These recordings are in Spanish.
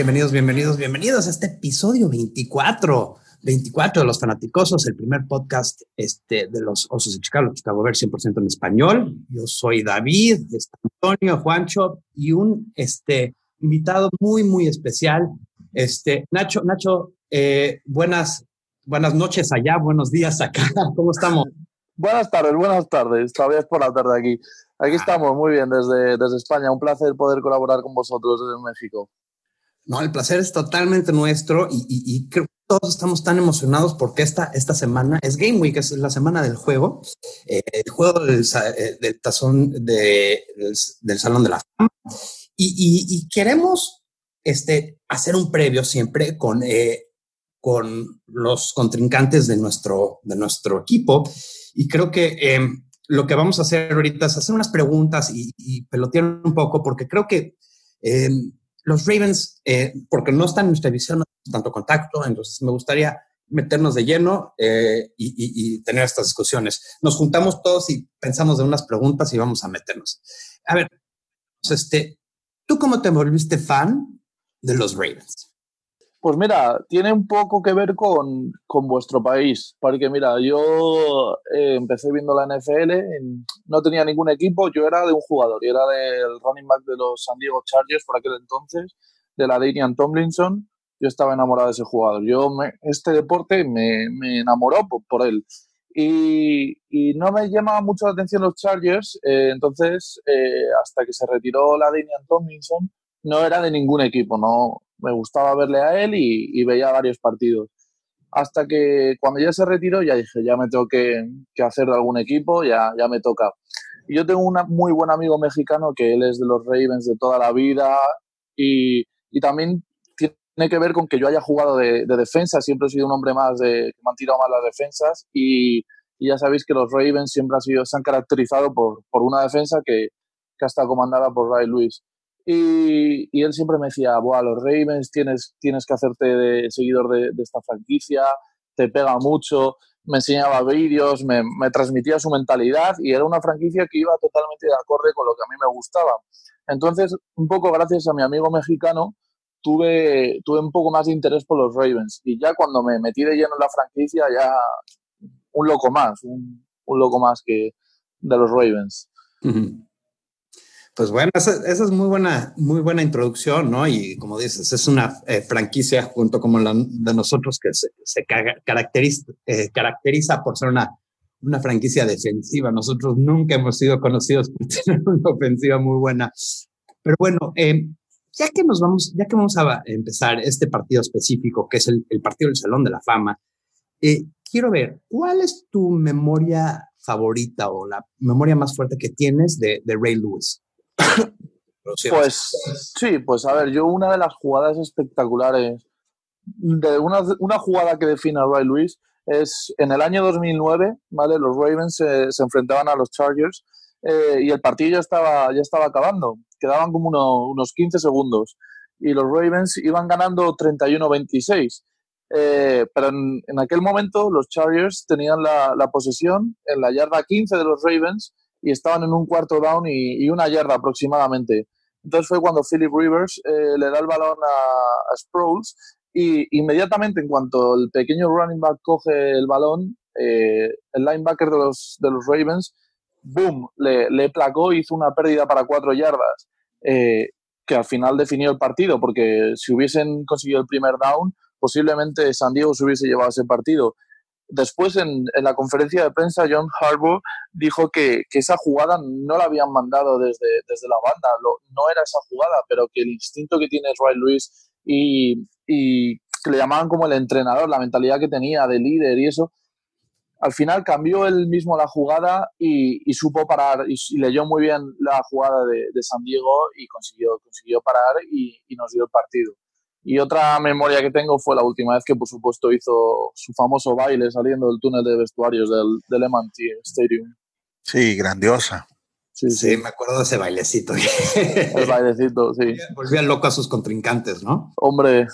Bienvenidos, bienvenidos, bienvenidos a este episodio 24. 24 de los fanaticosos, el primer podcast este, de los Osos de Chicago, Chicago Ver 100% en español. Yo soy David, este, Antonio, Juancho y un este, invitado muy, muy especial. Este, Nacho, Nacho, eh, buenas, buenas noches allá, buenos días acá. ¿Cómo estamos? Buenas tardes, buenas tardes. Todavía es por la tarde aquí. Aquí ah. estamos, muy bien, desde, desde España. Un placer poder colaborar con vosotros desde México. No, el placer es totalmente nuestro y, creo que todos estamos tan emocionados porque esta, esta semana es Game Week, es la semana del juego, eh, el juego del, eh, tazón del, Salón de la Fama. Y, queremos este, hacer un previo siempre con, eh, con los contrincantes de nuestro, de nuestro equipo. Y creo que em, lo que vamos a hacer ahorita es hacer unas preguntas y, y pelotear un poco, porque creo que em, los Ravens, eh, porque no están en nuestra visión, no tanto contacto, entonces me gustaría meternos de lleno eh, y, tener estas discusiones. Nos juntamos todos y pensamos de unas preguntas y vamos a meternos. A ver, pues, este, ¿tú cómo te volviste fan de los Ravens? Pues mira, tiene un poco que ver con, vuestro país, porque mira, yo eh, empecé viendo la NFL, no tenía ningún equipo, yo era de un jugador, y era del running back de los San Diego Chargers por aquel entonces, de la Danian Tomlinson, yo estaba enamorado de ese jugador. Yo este deporte me, enamoró por, él. Y, no me llamaba mucho la atención los Chargers, eh, entonces eh, hasta que se retiró la Danian Tomlinson, no era de ningún equipo, no, me gustaba verle a él y, veía varios partidos. Hasta que cuando ya se retiró, ya dije, ya me tengo que, hacer de algún equipo, ya, ya me toca. Y yo tengo un muy buen amigo mexicano que él es de los Ravens de toda la vida y, también tiene que ver con que yo haya jugado de, defensa, siempre he sido un hombre más de, que me han tirado más las defensas y, ya sabéis que los Ravens siempre han sido, se han caracterizado por, por una defensa que, que ha estado comandada por Ray Lewis. Y, él siempre me decía, Buah, los Ravens tienes, tienes que hacerte de seguidor de, esta franquicia, te pega mucho, me enseñaba vídeos, me, me, transmitía su mentalidad y era una franquicia que iba totalmente de acorde con lo que a mí me gustaba. Entonces, un poco gracias a mi amigo mexicano, tuve, tuve un poco más de interés por los Ravens y ya cuando me metí de lleno en la franquicia, ya un loco más, un, un loco más que de los Ravens. Pues bueno, esa, es muy buena, muy buena introducción, ¿no? Y como dices, es una eh, franquicia junto como la de nosotros que se, caracteriza, eh, caracteriza por ser una, una franquicia defensiva. Nosotros nunca hemos sido conocidos por tener una ofensiva muy buena. Pero bueno, eh, ya que nos vamos, ya que vamos a empezar este partido específico, que es el, partido del Salón de la Fama, quiero ver, ¿cuál es tu memoria favorita o la memoria más fuerte que tienes de, de Ray Lewis? Pues sí, pues a ver, yo una de las jugadas espectaculares, de una, una jugada que define a Ray Lewis es en el año 2009, ¿vale? Los Ravens se enfrentaban a los Chargers eh, y el partido ya estaba, ya estaba acabando. Quedaban como unos 15 segundos y los Ravens iban ganando 31-26. Eh, pero en, aquel momento los Chargers tenían la, la, posesión en la yarda 15 de los Ravens y estaban en un cuarto down y, una yarda aproximadamente. Entonces fue cuando Philip Rivers eh, le da el balón a, Sproles y inmediatamente en cuanto el pequeño running back coge el balón, eh, el linebacker de los, de los Ravens, boom, le, le placó hizo una pérdida para cuatro yardas, eh, que al final definió el partido, porque si hubiesen conseguido el primer down, posiblemente San Diego se hubiese llevado ese partido. Después, en, la conferencia de prensa, John Harbaugh dijo que, esa jugada no la habían mandado desde, desde la banda, no era esa jugada, pero que el instinto que tiene Ray Lewis y, que le llamaban como el entrenador, la mentalidad que tenía de líder y eso, al final cambió él mismo la jugada y, supo parar y, leyó muy bien la jugada de, San Diego y consiguió, consiguió parar y, nos dio el partido. Y otra memoria que tengo fue la última vez que, por supuesto, hizo su famoso baile saliendo del túnel de vestuarios del, del Stadium. Sí, grandiosa. Sí, sí, me acuerdo de ese bailecito. El bailecito, sí. Volvían loco a sus contrincantes, ¿no? Hombre,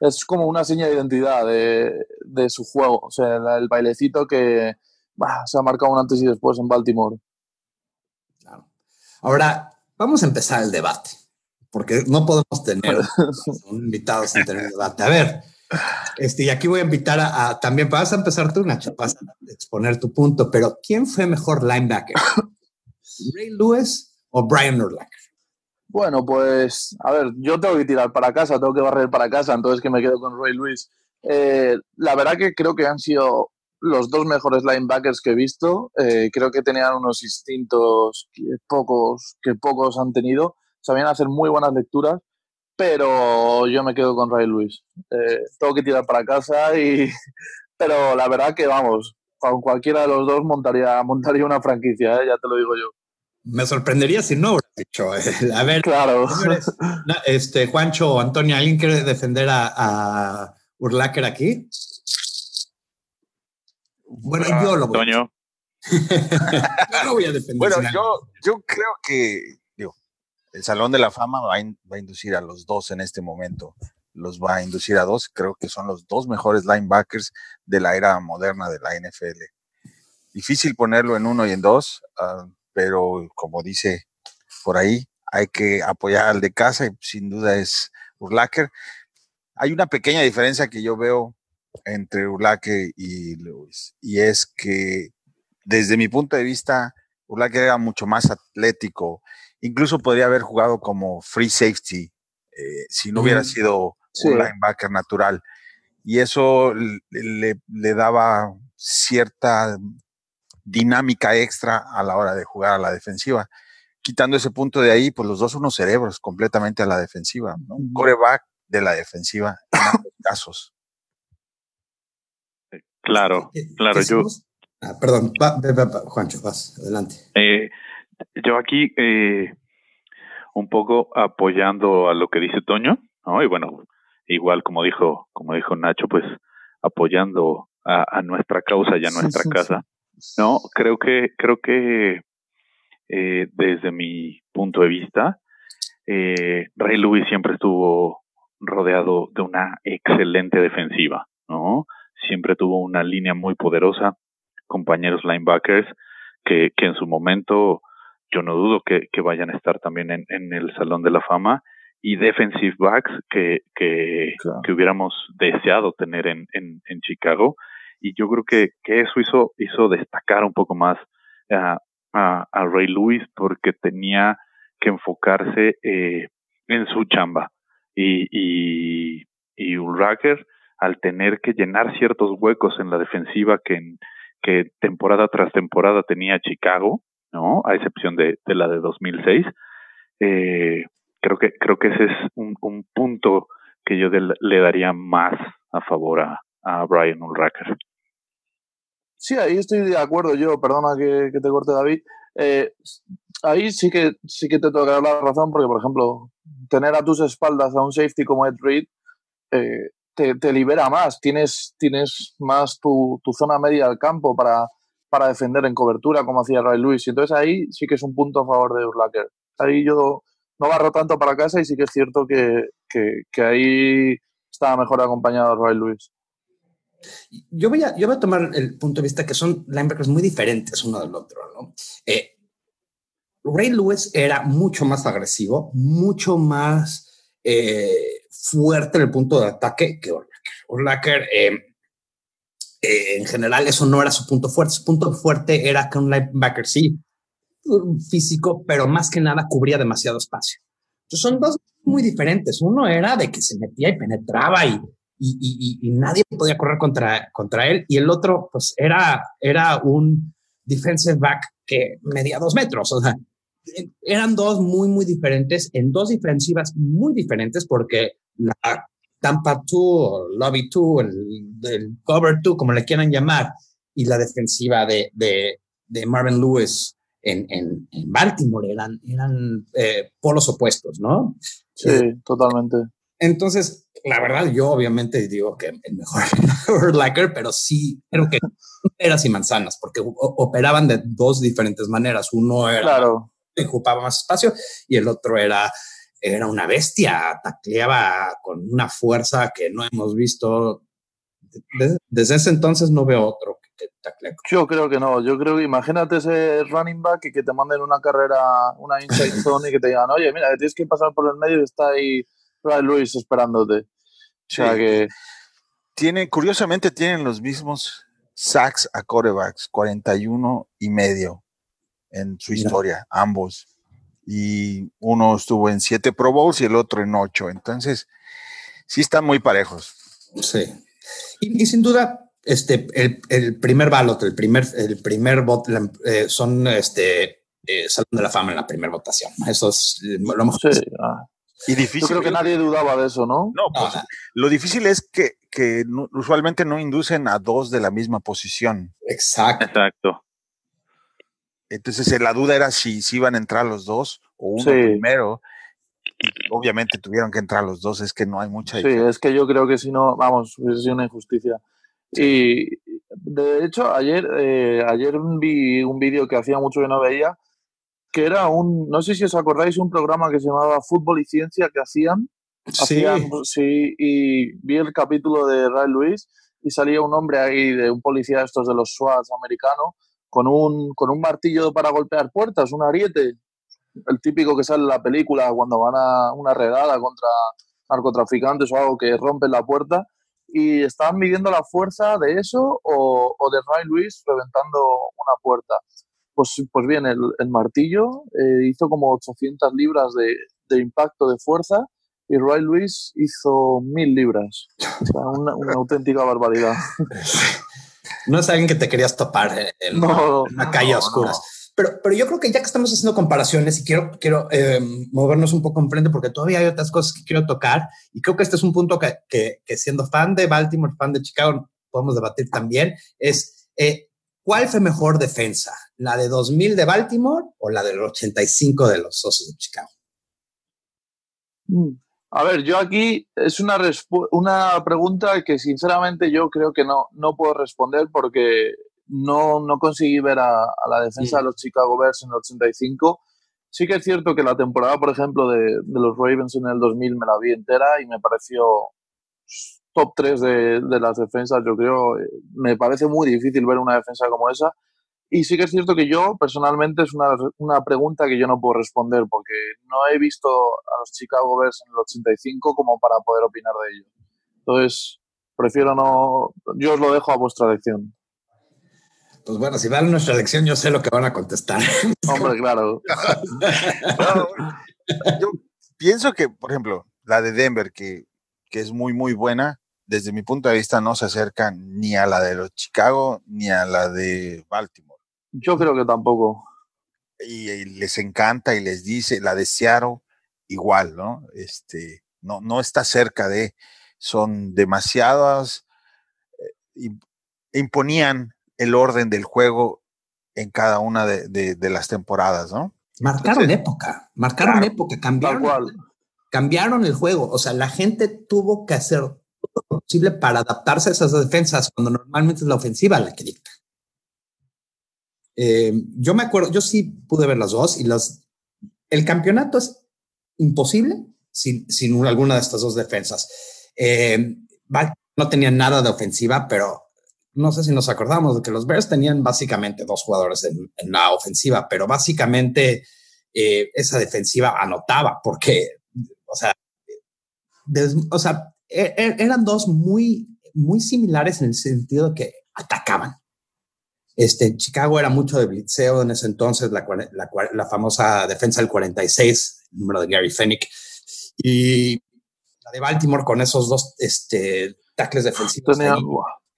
es como una seña de identidad de, de su juego. O sea, el, bailecito que se ha marcado un antes y después en Baltimore. Claro. Ahora, vamos a empezar el debate. Porque no podemos tener un invitado sin tener debate. A ver, este, y aquí voy a invitar a, también, vas a empezar tú, Nacho, vas a exponer tu punto, pero ¿quién fue mejor linebacker? ¿Ray Lewis o Brian Urlacher? Bueno, pues, a ver, yo tengo que tirar para casa, tengo que barrer para casa, entonces que me quedo con Ray Lewis. Eh, la verdad que creo que han sido los dos mejores linebackers que he visto. Eh, creo que tenían unos instintos que pocos, que pocos han tenido. Sabían hacer muy buenas lecturas, pero yo me quedo con Ray Lewis. Eh, tengo que tirar para casa y... Pero la verdad que, vamos, con cualquiera de los dos montaría, montaría una franquicia, ¿eh? ya te lo digo yo. Me sorprendería si no hubiera dicho. A ver, claro. este, Juancho o Antonio, ¿alguien quiere defender a, a Urlacher aquí? Bueno, yo lo voy. yo lo voy a defender. Bueno, yo, yo creo que el Salón de la Fama va a, inducir a los dos en este momento. Los va a inducir a dos. Creo que son los dos mejores linebackers de la era moderna de la NFL. Difícil ponerlo en uno y en dos, ah, pero como dice por ahí, hay que apoyar al de casa y sin duda es Urlacher. Hay una pequeña diferencia que yo veo entre Urlache y Lewis. Y es que desde mi punto de vista, Urlache era mucho más atlético. Incluso podría haber jugado como free safety eh, si no hubiera sido un linebacker natural. Y eso le, le, daba cierta dinámica extra a la hora de jugar a la defensiva. Quitando ese punto de ahí, pues los dos son unos cerebros completamente a la defensiva. Un coreback de la defensiva en ambos casos. Claro, claro, yo... Ah, perdón, Juancho, vas, adelante. Eh, yo aquí eh, un poco apoyando a lo que dice Toño, ¿no? Y bueno, igual como dijo, como dijo Nacho, pues apoyando a, nuestra causa y a nuestra casa. No, creo que, creo que eh, desde mi punto de vista, eh, Ray Lewis siempre estuvo rodeado de una excelente defensiva, ¿no? siempre tuvo una línea muy poderosa, compañeros linebackers que, que en su momento yo no dudo que, que vayan a estar también en, en, el Salón de la Fama y defensive backs que, que, que hubiéramos deseado tener en, en, en, Chicago. Y yo creo que, que eso hizo, hizo destacar un poco más a, a, a Ray Lewis porque tenía que enfocarse eh, en su chamba. Y, y, y Ulraker al tener que llenar ciertos huecos en la defensiva que, en, que temporada tras temporada tenía Chicago, ¿no? A excepción de, la de 2006. Eh, creo que creo que ese es un, un punto que yo le daría más a favor a, Brian Ulracker. Sí, ahí estoy de acuerdo yo, perdona que, te corte David. Eh, ahí sí que sí que te tengo que dar la razón, porque por ejemplo, tener a tus espaldas a un safety como Ed Reed eh, te, libera más, tienes, tienes más tu, zona media del campo para, para defender en cobertura, como hacía Ray Lewis. Y entonces ahí sí que es un punto a favor de Urlacher. Ahí yo no barro tanto para casa y sí que es cierto que, que, ahí estaba mejor acompañado Ray Lewis. Yo voy, a, yo voy a tomar el punto de vista que son linebackers muy diferentes uno del otro. ¿no? Eh, Ray Lewis era mucho más agresivo, mucho más eh, fuerte en el punto de ataque que Urlacher. Eh, eh, en general, eso no era su punto fuerte. Su punto fuerte era que un linebacker sí, físico, pero más que nada cubría demasiado espacio. Entonces son dos muy diferentes. Uno era de que se metía y penetraba y, y, y, nadie podía correr contra, contra él. Y el otro, pues era, era un defensive back que medía dos metros. O sea, eran dos muy, muy diferentes en dos defensivas muy diferentes porque la Tampa 2, Lobby 2, el, Cover 2, como le quieran llamar, y la defensiva de, de, de Marvin Lewis en, en, en, Baltimore eran, eran eh, polos opuestos, ¿no? Sí, totalmente. Entonces, la verdad, yo obviamente digo que el mejor Lacker, pero sí creo que eras y manzanas, porque operaban de dos diferentes maneras. Uno era claro. ocupaba más espacio y el otro era era una bestia, tacleaba con una fuerza que no hemos visto. Desde, ese entonces no veo otro que Yo creo que no. Yo creo que imagínate ese running back y que te manden una carrera, una inside zone y que te digan, oye, mira, tienes que pasar por el medio y está ahí Ray Lewis esperándote. O sea que. Tiene, curiosamente, tienen los mismos sacks a corebacks, 41 y medio en su historia, ambos. Y uno estuvo en siete Pro Bowls y el otro en ocho. Entonces, sí están muy parejos. Sí. Y, sin duda, este, el, primer ballot, el primer, el primer voto, eh, son este, eh, Salón de la Fama en la primera votación. Eso es lo mejor. Sí, ah. Y difícil. Yo creo que nadie dudaba de eso, ¿no? No, pues, lo difícil es que, que usualmente no inducen a dos de la misma posición. Exacto. Exacto. Entonces la duda era si, si iban a entrar los dos o uno primero. obviamente tuvieron que entrar los dos, es que no hay mucha diferencia. Sí, es que yo creo que si no, vamos, hubiese sido una injusticia. Y de hecho, ayer, eh, ayer vi un vídeo que hacía mucho que no veía, que era un, no sé si os acordáis, un programa que se llamaba Fútbol y Ciencia que hacían. Sí. sí, y vi el capítulo de Ray Luis y salía un hombre ahí de un policía estos de los SWAT americano con un, con un martillo para golpear puertas, un ariete, el típico que sale en la película cuando van a una redada contra narcotraficantes o algo que rompen la puerta y estaban midiendo la fuerza de eso o, o de Ray Luis reventando una puerta. Pues, pues bien, el, el martillo eh, hizo como 800 libras de, de, impacto de fuerza y Ray Luis hizo 1000 libras. O sea, una, una auténtica barbaridad. No es alguien que te querías topar en, una calle oscura. Pero, pero yo creo que ya que estamos haciendo comparaciones y quiero, quiero eh, movernos un poco enfrente porque todavía hay otras cosas que quiero tocar y creo que este es un punto que, que, siendo fan de Baltimore, fan de Chicago, podemos debatir también, es eh, ¿cuál fue mejor defensa? ¿La de 2000 de Baltimore o la del 85 de los Osos de Chicago? Mm. A ver, yo aquí es una, una pregunta que sinceramente yo creo que no, no puedo responder porque no, no conseguí ver a, la defensa de los Chicago Bears en el 85. Sí que es cierto que la temporada, por ejemplo, de, de los Ravens en el 2000 me la vi entera y me pareció top 3 de, de las defensas, yo creo. Eh, me parece muy difícil ver una defensa como esa. Y sí que es cierto que yo, personalmente, es una, una, pregunta que yo no puedo responder porque no he visto a los Chicago Bears en el 85 como para poder opinar de ello. Entonces, prefiero no. Yo os lo dejo a vuestra elección. Pues bueno, si vale nuestra elección, yo sé lo que van a contestar. Hombre, claro. yo pienso que, por ejemplo, la de Denver, que, que es muy, muy buena, desde mi punto de vista no se acerca ni a la de los Chicago ni a la de Baltimore. Yo creo que tampoco. Y, les encanta y les dice, la de igual, ¿no? Este, no, no está cerca de, son demasiadas, eh, imponían el orden del juego en cada una de, las temporadas, ¿no? Marcaron época, marcaron época, cambiaron, cambiaron el juego. O sea, la gente tuvo que hacer todo lo posible para adaptarse a esas defensas cuando normalmente es la ofensiva la que dicta. Eh, yo me acuerdo, yo sí pude ver las dos y las, el campeonato es imposible sin, sin alguna de estas dos defensas. Eh, no tenían nada de ofensiva, pero no sé si nos acordamos de que los Bears tenían básicamente dos jugadores en, la ofensiva, pero básicamente eh, esa defensiva anotaba porque, o sea, o sea, e, e, eran dos muy, muy similares en el sentido que atacaban. Este, Chicago era mucho de blitzeo en ese entonces, la, la, la famosa defensa del 46, el número de Gary Fennick, y la de Baltimore con esos dos este, tackles defensivos. Tenía,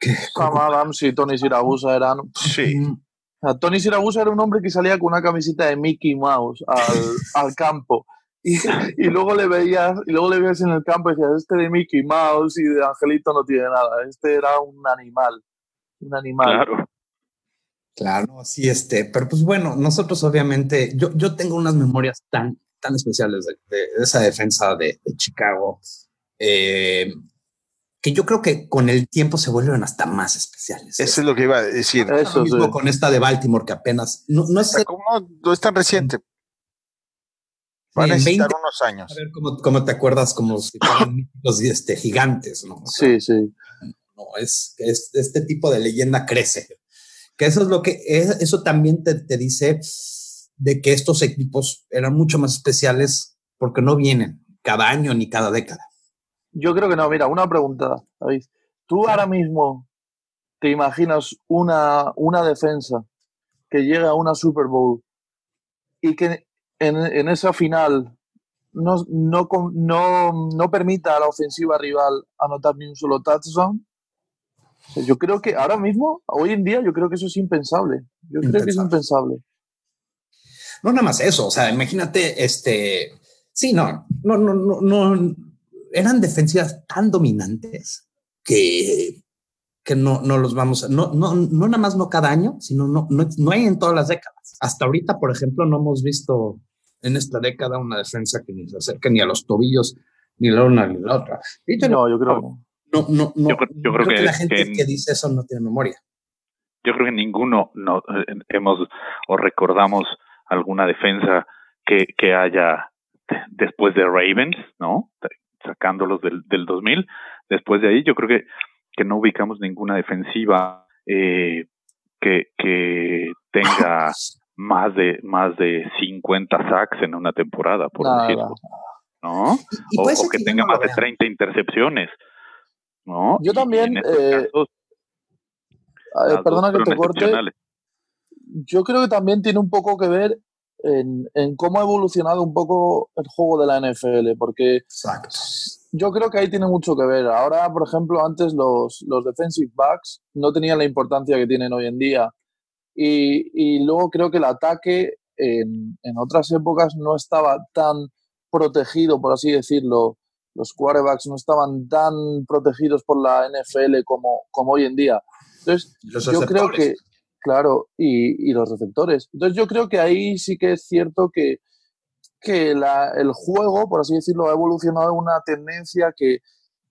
Sam Adams y Tony Siragusa eran... Sí. Tony Siragusa era un hombre que salía con una camiseta de Mickey Mouse al, al campo. Y, y, luego le veías y luego le veías en el campo y decías este de Mickey Mouse y de Angelito no tiene nada este era un animal un animal claro Claro, sí, este, pero pues bueno, nosotros obviamente, yo, yo tengo unas memorias tan, tan especiales de, esa defensa de, Chicago, eh, que yo creo que con el tiempo se vuelven hasta más especiales. Eso es lo que iba a decir. Eso mismo con esta de Baltimore, que apenas, no, no es... no es tan reciente. Van a necesitar unos años. A ver cómo, te acuerdas, como si fueran los este, gigantes, ¿no? sí, sí. No, es, es, este tipo de leyenda crece Que eso es lo que, eso también te, te dice de que estos equipos eran mucho más especiales porque no vienen cada año ni cada década. Yo creo que no. Mira, una pregunta, David. ¿Tú ahora mismo te imaginas una, una defensa que llega a una Super Bowl y que en, en esa final no, no, no, no, permita a la ofensiva rival anotar ni un solo touchdown? Yo creo que ahora mismo, hoy en día, yo creo que eso es impensable. Yo creo que es impensable. No nada más eso, o sea, imagínate, este, sí, no, no, no, no, no eran defensivas tan dominantes que, que no, no los vamos a, no, no, no nada más no cada año, sino no, no, no hay en todas las décadas. Hasta ahorita, por ejemplo, no hemos visto en esta década una defensa que ni se acerque ni a los tobillos, ni la una ni la otra. no, yo creo no, no, no, yo, creo, que, la gente que, dice eso no tiene memoria. Yo creo que ninguno no, eh, hemos o recordamos alguna defensa que, que haya después de Ravens, ¿no? Sacándolos del, del 2000. Después de ahí, yo creo que, que no ubicamos ninguna defensiva eh, que, que tenga más de más de 50 sacks en una temporada, por decirlo. ¿No? o, que, tenga más de 30 intercepciones. ¿No? Yo también. Eh, perdona que te corte. Yo creo que también tiene un poco que ver en, en, cómo ha evolucionado un poco el juego de la NFL, porque yo creo que ahí tiene mucho que ver. Ahora, por ejemplo, antes los, los defensive backs no tenían la importancia que tienen hoy en día. Y, y luego creo que el ataque en, en, otras épocas no estaba tan protegido, por así decirlo. Los quarterbacks no estaban tan protegidos por la NFL como, como hoy en día. Entonces, yo creo que, claro, y, y, los receptores. Entonces, yo creo que ahí sí que es cierto que, que la, el juego, por así decirlo, ha evolucionado una tendencia que,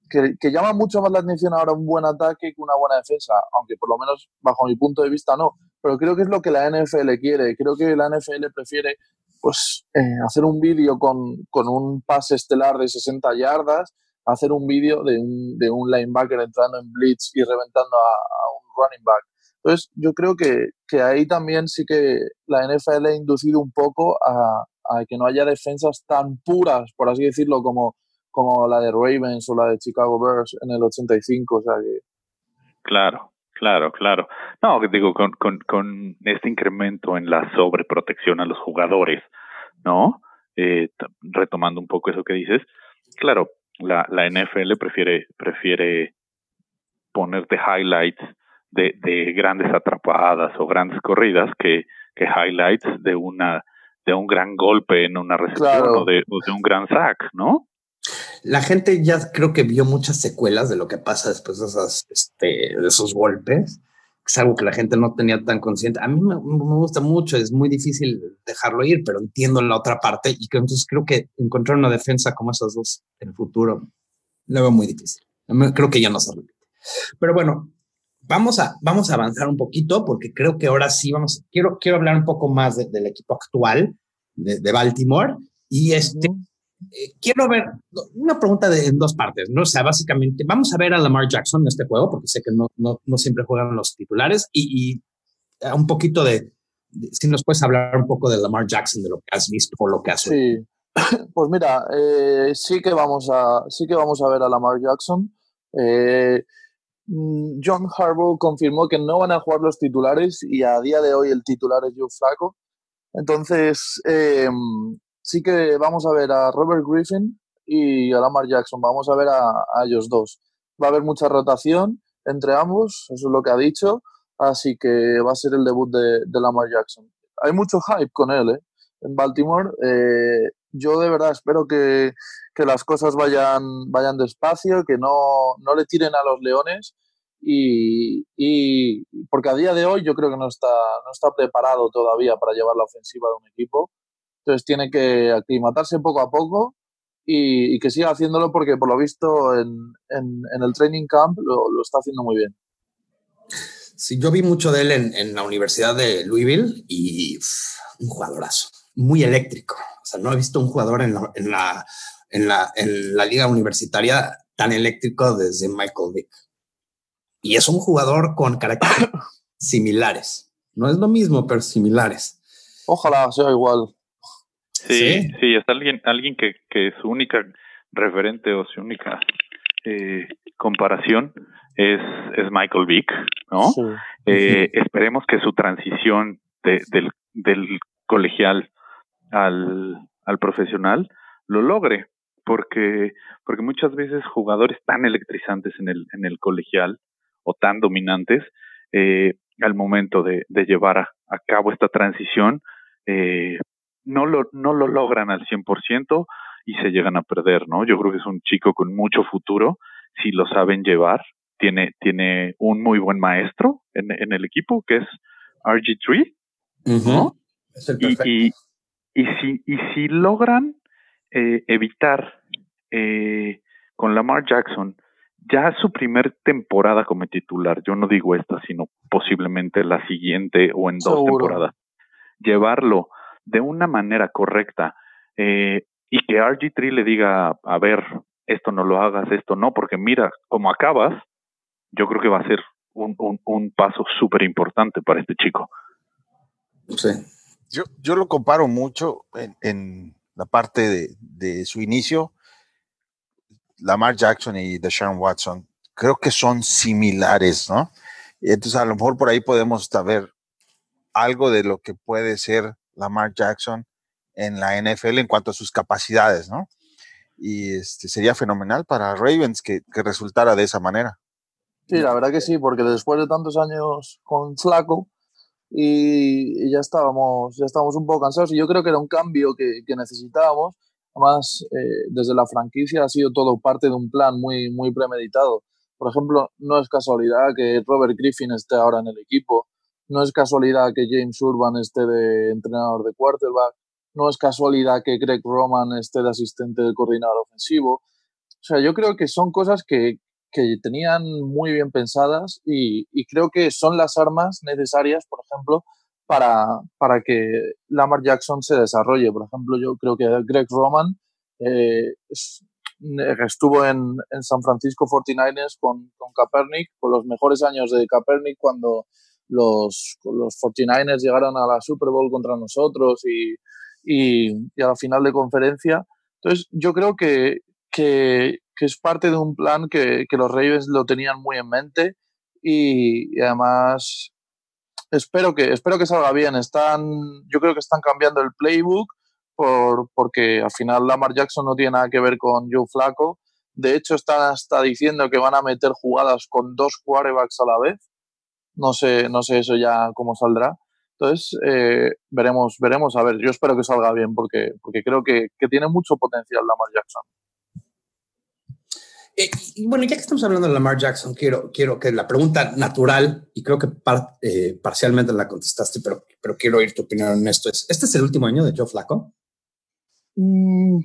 que, llama mucho más la atención ahora un buen ataque que una buena defensa, aunque por lo menos bajo mi punto de vista no. Pero creo que es lo que la NFL quiere. Creo que la NFL prefiere pues eh, hacer un vídeo con, con, un pase estelar de 60 yardas, hacer un vídeo de un, de un linebacker entrando en blitz y reventando a, un running back. Entonces, yo creo que, que, ahí también sí que la NFL ha inducido un poco a, a que no haya defensas tan puras, por así decirlo, como como la de Ravens o la de Chicago Bears en el 85, o sea que... Claro, claro, claro. No, digo, con, con, con este incremento en la sobreprotección a los jugadores, ¿no? Eh, retomando un poco eso que dices, claro, la, la NFL prefiere, prefiere ponerte highlights de, de grandes atrapadas o grandes corridas que, que highlights de una de un gran golpe en una recepción o, de, o de un gran sack, ¿no? La gente ya creo que vio muchas secuelas de lo que pasa después de, este, esos golpes. Es algo que la gente no tenía tan consciente. A mí me, gusta mucho, es muy difícil dejarlo ir, pero entiendo la otra parte y que entonces creo que encontrar una defensa como esas dos en el futuro lo veo muy difícil. Creo que ya no se repite. Pero bueno, vamos a, vamos a avanzar un poquito porque creo que ahora sí vamos, quiero, quiero hablar un poco más del equipo actual de Baltimore y este, eh, quiero ver una pregunta de, en dos partes, ¿no? O sea, básicamente, vamos a ver a Lamar Jackson en este juego, porque sé que no, no, no siempre juegan los titulares, y, y un poquito de, si nos puedes hablar un poco de Lamar Jackson, de lo que has visto o lo que has Sí, pues mira, eh, sí, que vamos a, sí que vamos a ver a Lamar Jackson. Eh, mm, John Harbaugh confirmó que no van a jugar los titulares y a día de hoy el titular es Joe Flacco. Entonces, eh, sí que vamos a ver a Robert Griffin y a Lamar Jackson. Vamos a ver a, ellos dos. Va a haber mucha rotación entre ambos, eso es lo que ha dicho. Así que va a ser el debut de, Lamar Jackson. Hay mucho hype con él ¿eh? en Baltimore. Eh, yo de verdad espero que, que, las cosas vayan, vayan despacio, que no, no le tiren a los leones. Y, y, porque a día de hoy yo creo que no está, no está preparado todavía para llevar la ofensiva de un equipo entonces tiene que aclimatarse poco a poco y, que siga haciéndolo porque por lo visto en, el training camp lo, está haciendo muy bien. Sí, yo vi mucho de él en, la Universidad de Louisville y un jugadorazo, muy eléctrico. O sea, no he visto un jugador en la, en la, en la, en la liga universitaria tan eléctrico desde Michael Vick. Y es un jugador con carácter similares. No es lo mismo, pero similares. Ojalá sea igual. Sí, sí, es alguien, alguien que, que su única referente o su única eh, comparación es, es Michael Vick, ¿no? Eh, esperemos que su transición de, del, del colegial al, al profesional lo logre, porque, porque muchas veces jugadores tan electrizantes en el, en el colegial o tan dominantes, eh, al momento de, de llevar a, a, cabo esta transición, eh, no lo, no lo logran al 100% y se llegan a perder, ¿no? Yo creo que es un chico con mucho futuro, si lo saben llevar, tiene, tiene un muy buen maestro en, en el equipo, que es RG3, ¿no? y, y, y, si, y si logran eh, evitar eh, con Lamar Jackson ya su primer temporada como titular, yo no digo esta, sino posiblemente la siguiente o en dos temporadas, llevarlo de una manera correcta eh, y que RG3 le diga, a ver, esto no lo hagas, esto no, porque mira, como acabas, yo creo que va a ser un, un, un paso súper importante para este chico. Sí. Yo, yo lo comparo mucho en, en la parte de, de, su inicio. Lamar Jackson y Deshaun Watson, creo que son similares, ¿no? Entonces, a lo mejor por ahí podemos saber algo de lo que puede ser Lamar Jackson en la NFL en cuanto a sus capacidades, ¿no? Y este, sería fenomenal para Ravens que, que resultara de esa manera. Sí, la verdad que sí, porque después de tantos años con Flaco y, ya estábamos ya estábamos un poco cansados y yo creo que era un cambio que, que necesitábamos. Además, eh, desde la franquicia ha sido todo parte de un plan muy, muy premeditado. Por ejemplo, no es casualidad que Robert Griffin esté ahora en el equipo, no es casualidad que James Urban esté de entrenador de quarterback, no es casualidad que Greg Roman esté de asistente del coordinador ofensivo. O sea, yo creo que son cosas que, que tenían muy bien pensadas y, y, creo que son las armas necesarias, por ejemplo, para, para que Lamar Jackson se desarrolle. Por ejemplo, yo creo que Greg Roman eh, estuvo en, en, San Francisco 49ers con, con Kaepernick, con los mejores años de Kaepernick cuando los, los 49ers llegaron a la Super Bowl contra nosotros y, y, a la final de conferencia. Entonces, yo creo que, que, es parte de un plan que, que, los Ravens lo tenían muy en mente y, y, además espero que, espero que salga bien. Están, yo creo que están cambiando el playbook por, porque al final Lamar Jackson no tiene nada que ver con Joe Flaco. De hecho, están hasta diciendo que van a meter jugadas con dos quarterbacks a la vez no sé, no sé eso ya cómo saldrá. Entonces, eh, veremos, veremos. A ver, yo espero que salga bien porque, porque creo que, que tiene mucho potencial Lamar Jackson. Eh, y bueno, ya que estamos hablando de Lamar Jackson, quiero, quiero que la pregunta natural, y creo que par, eh, parcialmente la contestaste, pero, pero quiero oír tu opinión en esto. Es, ¿Este es el último año de Joe Flaco? Mm,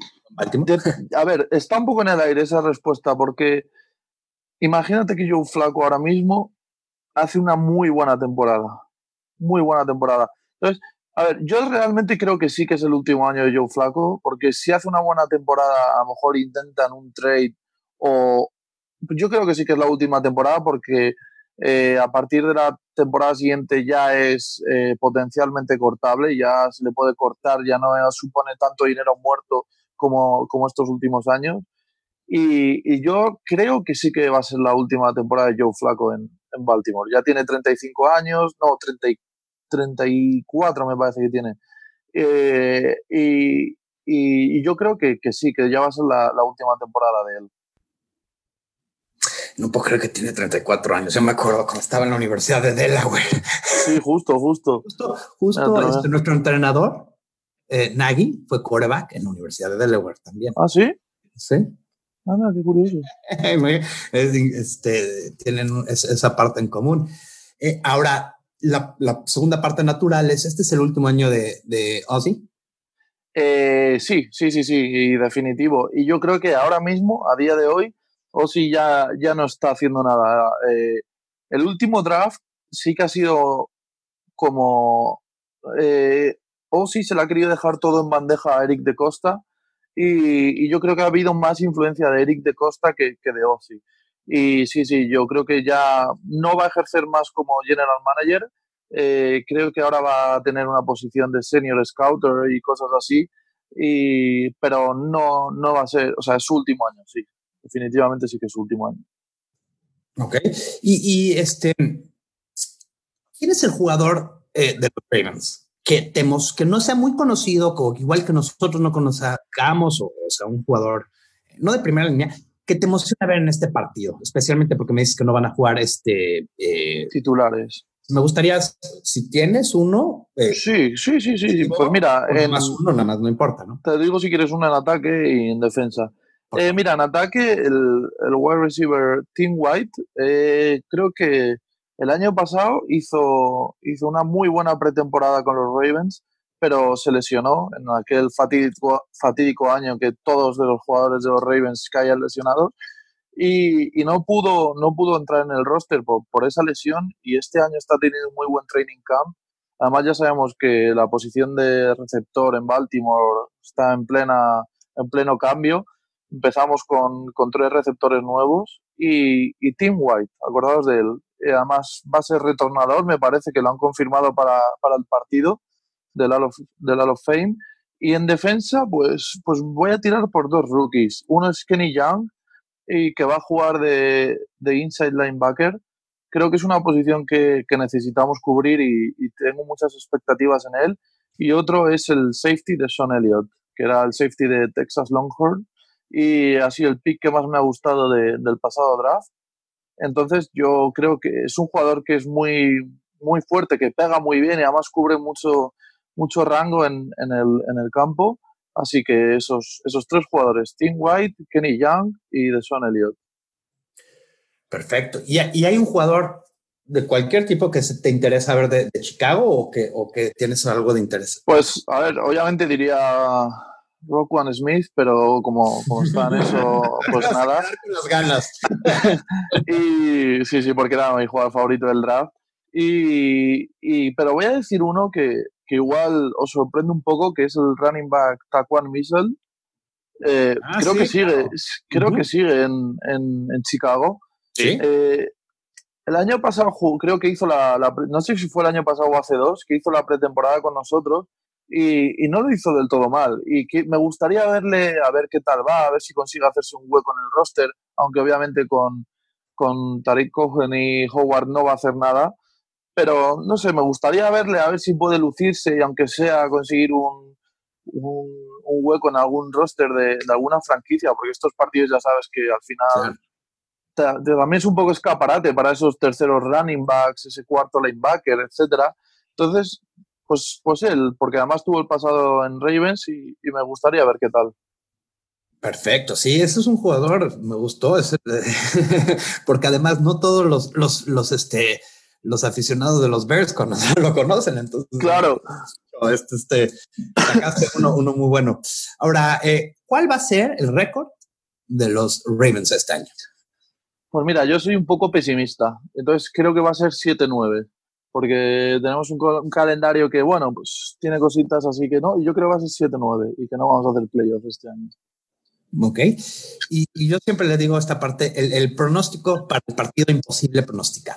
a ver, está un poco en el aire esa respuesta, porque imagínate que Joe Flaco ahora mismo hace una muy buena temporada. Muy buena temporada. Entonces, a ver, yo realmente creo que sí que es el último año de Joe Flaco, porque si hace una buena temporada, a lo mejor intentan un trade o... Yo creo que sí que es la última temporada porque eh, a partir de la temporada siguiente ya es eh, potencialmente cortable, ya se le puede cortar, ya no supone tanto dinero muerto como, como estos últimos años. Y, y, yo creo que sí que va a ser la última temporada de Joe Flaco en, en Baltimore. Ya tiene 35 años, no, 30, 34 me parece que tiene. Eh, y, y, y, yo creo que, que, sí, que ya va a ser la, la, última temporada de él. No puedo creer que tiene 34 años. Yo me acuerdo cuando estaba en la Universidad de Delaware. Sí, justo, justo. Justo, justo este, nuestro entrenador, eh, Nagy, fue quarterback en la Universidad de Delaware también. ¿Ah, sí? Sí. Ah, no, qué curioso. este, tienen esa parte en común. Eh, ahora, la, la, segunda parte natural es, ¿este es el último año de, de Ozzy? Eh, sí, sí, sí, sí, y definitivo. Y yo creo que ahora mismo, a día de hoy, Ozzy ya, ya no está haciendo nada. Eh, el último draft sí que ha sido como... Eh, Ozzy se le ha querido dejar todo en bandeja a Eric de Costa y, y, yo creo que ha habido más influencia de Eric de Costa que, de Ozzy. Y sí, sí, yo creo que ya no va a ejercer más como general manager. Eh, creo que ahora va a tener una posición de senior scouter y cosas así. Y, pero no, no va a ser, o sea, es su último año, sí. Definitivamente sí que es su último año. Ok. Y, y este, ¿quién es el jugador eh, de los Ravens? Que, temos, que no sea muy conocido, igual que nosotros no conozcamos, o, o sea, un jugador no de primera línea, ¿Qué te emociona ver en este partido? Especialmente porque me dices que no van a jugar este eh, titulares. Me gustaría, si tienes uno. Eh, sí, sí, sí, sí. Pues mira, en, más uno nada más, no importa, ¿no? Te digo si quieres uno en ataque y en defensa. Eh, mira, en ataque, el, el wide receiver Tim White, creo que el año pasado hizo, hizo una muy buena pretemporada con los Ravens pero se lesionó en aquel fatídico, fatídico año que todos de los jugadores de los Ravens caían lesionados y, y, no, pudo, no pudo entrar en el roster por, por, esa lesión y este año está teniendo un muy buen training camp. Además ya sabemos que la posición de receptor en Baltimore está en, plena, en pleno cambio. Empezamos con, con tres receptores nuevos y, y Tim White, acordados de él. Eh, además va a ser retornador, me parece que lo han confirmado para, para el partido del Hall of, del of Fame. Y en defensa, pues, pues voy a tirar por dos rookies. Uno es Kenny Young, y que va a jugar de, de inside linebacker. Creo que es una posición que, que necesitamos cubrir y, tengo muchas expectativas en él. Y otro es el safety de Sean Elliott, que era el safety de Texas Longhorn y ha sido el pick que más me ha gustado de, del pasado draft. Entonces yo creo que es un jugador que es muy, muy fuerte, que pega muy bien y además cubre mucho mucho rango en, en, el, en el campo. Así que esos, esos tres jugadores, Tim White, Kenny Young y Deshaun Elliott. Perfecto. ¿Y, ¿Y, hay un jugador de cualquier tipo que te interesa ver de, Chicago o que, o que tienes algo de interés? Pues, a ver, obviamente diría One Smith, pero como, como está en eso, pues nada. las ganas. y sí, sí, porque era mi jugador favorito del draft. Y, y, pero voy a decir uno que, que igual os sorprende un poco, que es el running back Taquan Missel. Eh, ah, creo, que sigue, creo que sigue en, en, en Chicago. ¿Sí? Eh, el año pasado creo que hizo la, la, no sé si fue el año pasado o hace dos, que hizo la pretemporada con nosotros y, y, no lo hizo del todo mal. Y que me gustaría verle a ver qué tal va, a ver si consigue hacerse un hueco en el roster, aunque obviamente con, con Tariq Cohen y Howard no va a hacer nada pero no sé, me gustaría verle a ver si puede lucirse y aunque sea conseguir un, un, hueco en algún roster de, alguna franquicia, porque estos partidos ya sabes que al final también es un poco escaparate para esos terceros running backs, ese cuarto linebacker, etcétera. Entonces, pues, pues él, porque además tuvo el pasado en Ravens y, me gustaría ver qué tal. Perfecto, sí, ese es un jugador, me gustó, ese, porque además no todos los, los, los, este, los aficionados de los Bears lo conocen. Entonces, claro. Este, este, sacaste uno, uno muy bueno. Ahora, eh, ¿cuál va a ser el récord de los Ravens este año? Pues mira, yo soy un poco pesimista. Entonces creo que va a ser 7-9. Porque tenemos un, un, calendario que, bueno, pues tiene cositas así que no. Y yo creo que va a ser 7-9 y que no vamos a hacer playoffs este año. Ok. Y, y, yo siempre le digo esta parte, el, el pronóstico para el partido imposible pronosticar,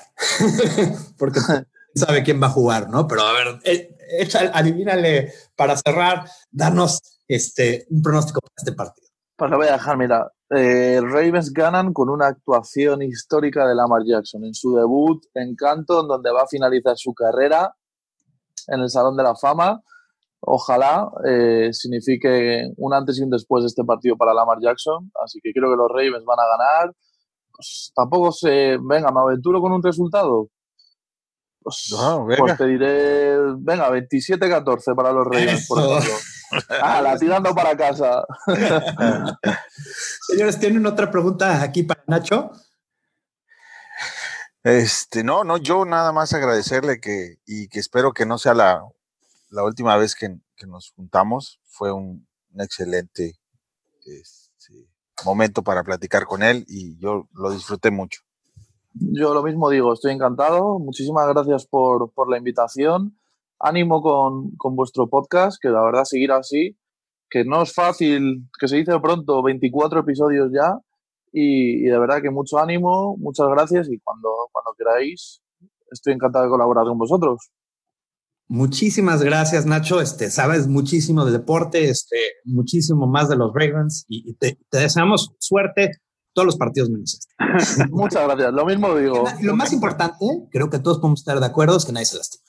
porque sabe quién va a jugar, ¿no? Pero a ver, eh, echa, adivínale para cerrar, danos este, un pronóstico para este partido. Pues lo voy a dejar, mira, eh, Ravens ganan con una actuación histórica de Lamar Jackson en su debut en Canton, donde va a finalizar su carrera en el Salón de la Fama ojalá eh, signifique un antes y un después de este partido para Lamar Jackson. Así que creo que los Ravens van a ganar. Pues, tampoco sé, venga, me aventuro con un resultado. Pues, pues te diré, venga, 27-14 para los Ravens, por ejemplo. Ah, la tirando para casa. Señores, ¿tienen otra pregunta aquí para Nacho? Este, no, no, yo nada más agradecerle que, y que espero que no sea la la última vez que, nos juntamos fue un, excelente este, momento para platicar con él y yo lo disfruté mucho. Yo lo mismo digo, estoy encantado. Muchísimas gracias por, la invitación. Ánimo con, con, vuestro podcast, que la verdad seguir así, que no es fácil, que se dice pronto, 24 episodios ya, y, de verdad que mucho ánimo, muchas gracias y cuando, cuando queráis, estoy encantado de colaborar con vosotros. Muchísimas gracias, Nacho. Este, sabes muchísimo de deporte, este, muchísimo más de los Ravens y, te, deseamos suerte todos los partidos menos este. Muchas gracias. Lo mismo digo. Lo más importante, creo que todos podemos estar de acuerdo, es que nadie se lastime.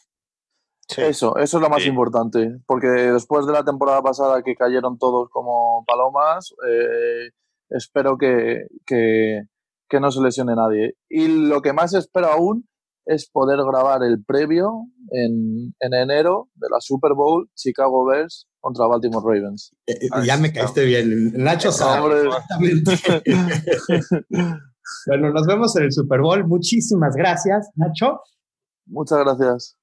Eso, eso es lo más importante, porque después de la temporada pasada que cayeron todos como palomas, eh, espero que, que, que, no se lesione nadie. Y lo que más espero aún es poder grabar el previo en, en enero de la Super Bowl Chicago Bears contra Baltimore Ravens. Eh, eh, ya me caíste bien. Nacho sabe. bueno, nos vemos en el Super Bowl. Muchísimas gracias, Nacho. Muchas gracias.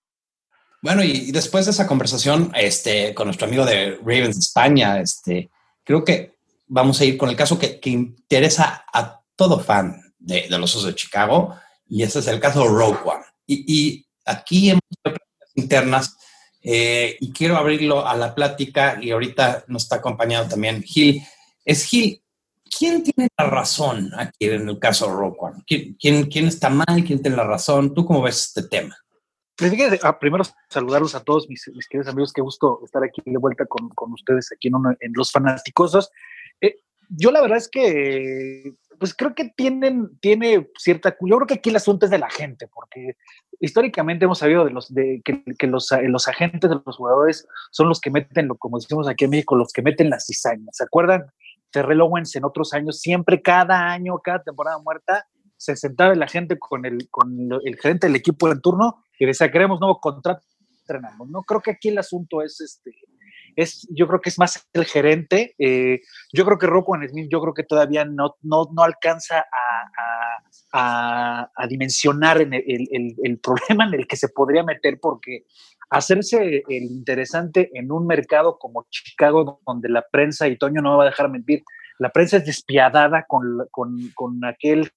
Bueno, y, después de esa conversación este, con nuestro amigo de Ravens España, este, creo que vamos a ir con el caso que, que interesa a todo fan de, de, los Osos de Chicago, y ese es el caso de Rogue One. Y, y aquí hemos internas eh, y quiero abrirlo a la plática y ahorita nos está acompañando también Gil. Es Gil, ¿quién tiene la razón aquí en el caso de Rogue One? ¿Quién, quién, quién está mal? ¿Quién tiene la razón? ¿Tú cómo ves este tema? Pues ah, primero saludarlos a todos mis, queridos amigos, qué gusto estar aquí de vuelta con, con ustedes aquí en, Los Fanaticosos. Eh, yo la verdad es que, pues creo que tienen, tiene cierta, yo creo que aquí el asunto es de la gente, porque históricamente hemos sabido de los, de, que, que los, los, agentes de los jugadores son los que meten, lo, como decimos aquí en México, los que meten las cizañas. ¿Se acuerdan? Terrell Owens en otros años, siempre cada año, cada temporada muerta, se sentaba la gente con el, con el gerente del equipo en turno y decía, queremos nuevo contrato, entrenamos. No creo que aquí el asunto es este, es, yo creo que es más el gerente. Eh, yo creo que Rocco Smith, yo creo que todavía no, no, no alcanza a, a, a, dimensionar en el, el, el, problema en el que se podría meter, porque hacerse el interesante en un mercado como Chicago, donde la prensa, y Toño no me va a dejar mentir, la prensa es despiadada con, con, con aquel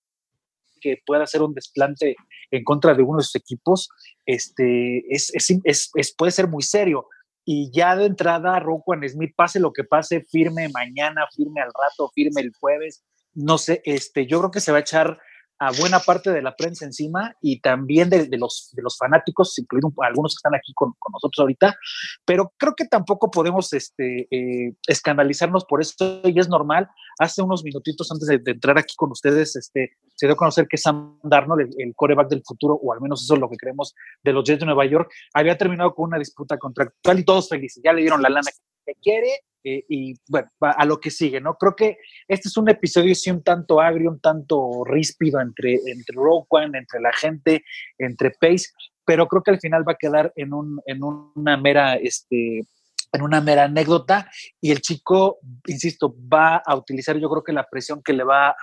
que pueda hacer un desplante en contra de uno de sus equipos, este, es, es, es, puede ser muy serio. Y ya de entrada, Rocco Smith, pase lo que pase, firme mañana, firme al rato, firme el jueves, no sé, este, yo creo que se va a echar a buena parte de la prensa encima y también de, los, de los fanáticos, incluidos algunos que están aquí con, nosotros ahorita, pero creo que tampoco podemos este, eh, escandalizarnos por esto y es normal. Hace unos minutitos antes de, entrar aquí con ustedes, este, se dio a conocer que Sam Darnold, el, coreback del futuro, o al menos eso es lo que creemos de los Jets de Nueva York, había terminado con una disputa contractual y todos felices, ya le dieron la lana que quiere eh, y bueno, a lo que sigue, ¿no? Creo que este es un episodio sí un tanto agrio, un tanto ríspido entre, entre Rogue One, entre la gente, entre Pace, pero creo que al final va a quedar en, un, en una mera, este, en una mera anécdota y el chico, insisto, va a utilizar yo creo que la presión que le va a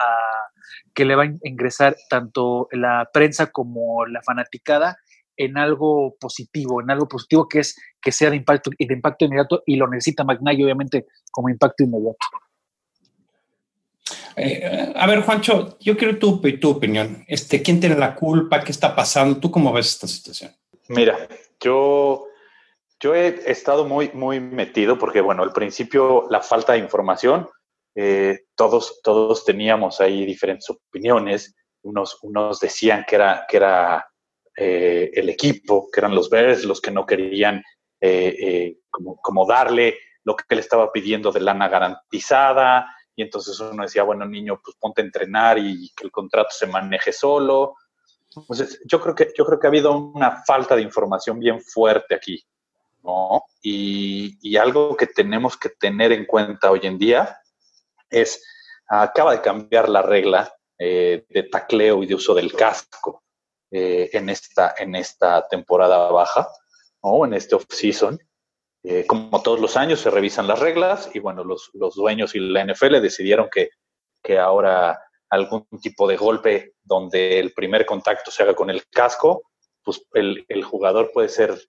que le va a ingresar tanto la prensa como la fanaticada en algo positivo, en algo positivo que es que sea de impacto, de impacto inmediato y lo necesita McNally obviamente como impacto inmediato. Eh, a ver, Juancho, yo quiero tu, tu opinión. Este, ¿Quién tiene la culpa? ¿Qué está pasando? ¿Tú cómo ves esta situación? Mira, yo, yo he estado muy, muy metido porque, bueno, al principio la falta de información, eh, todos, todos teníamos ahí diferentes opiniones. Unos, unos decían que era, que era eh, el equipo, que eran los Bears, los que no querían eh, eh, como, como, darle lo que él estaba pidiendo de lana garantizada. Y entonces uno decía, bueno, niño, pues ponte a entrenar y que el contrato se maneje solo. Entonces, yo creo que, yo creo que ha habido una falta de información bien fuerte aquí, ¿no? Y, algo que tenemos que tener en cuenta hoy en día es, acaba de cambiar la regla de tacleo y de uso del casco. Eh, en, esta, en esta temporada baja o en este off-season. Eh, como todos los años se revisan las reglas y bueno, los, los dueños y la NFL decidieron que, que ahora algún tipo de golpe donde el primer contacto se haga con el casco, pues el, el jugador puede ser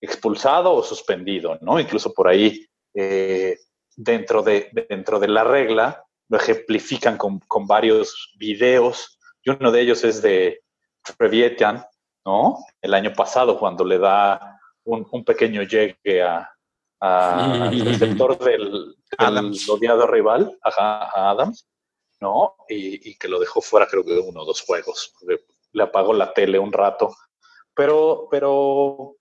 expulsado o suspendido, ¿no? Incluso por ahí, eh, dentro, de, dentro de la regla, lo ejemplifican con, con, varios videos, y uno de ellos es de, Trevietian, ¿no? El año pasado, cuando le da un, un pequeño llegue a, al receptor del, odiado rival, a, Adams, ¿no? Y, que lo dejó fuera creo que uno o dos juegos. Le apagó la tele un rato. Pero, pero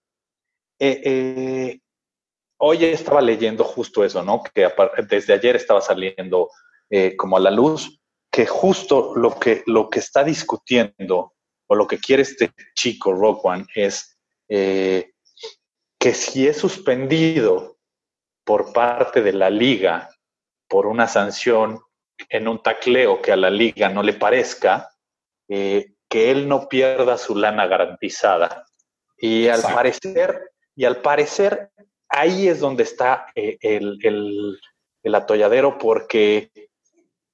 eh, eh, hoy estaba leyendo justo eso, ¿no? Que desde ayer estaba saliendo eh, como a la luz que justo lo que, lo que está discutiendo o lo que quiere este chico Rock One es que si es suspendido por parte de la liga por una sanción en un tacleo que a la liga no le parezca, que él no pierda su lana garantizada. Y al parecer, y al parecer ahí es donde está eh, el, atolladero porque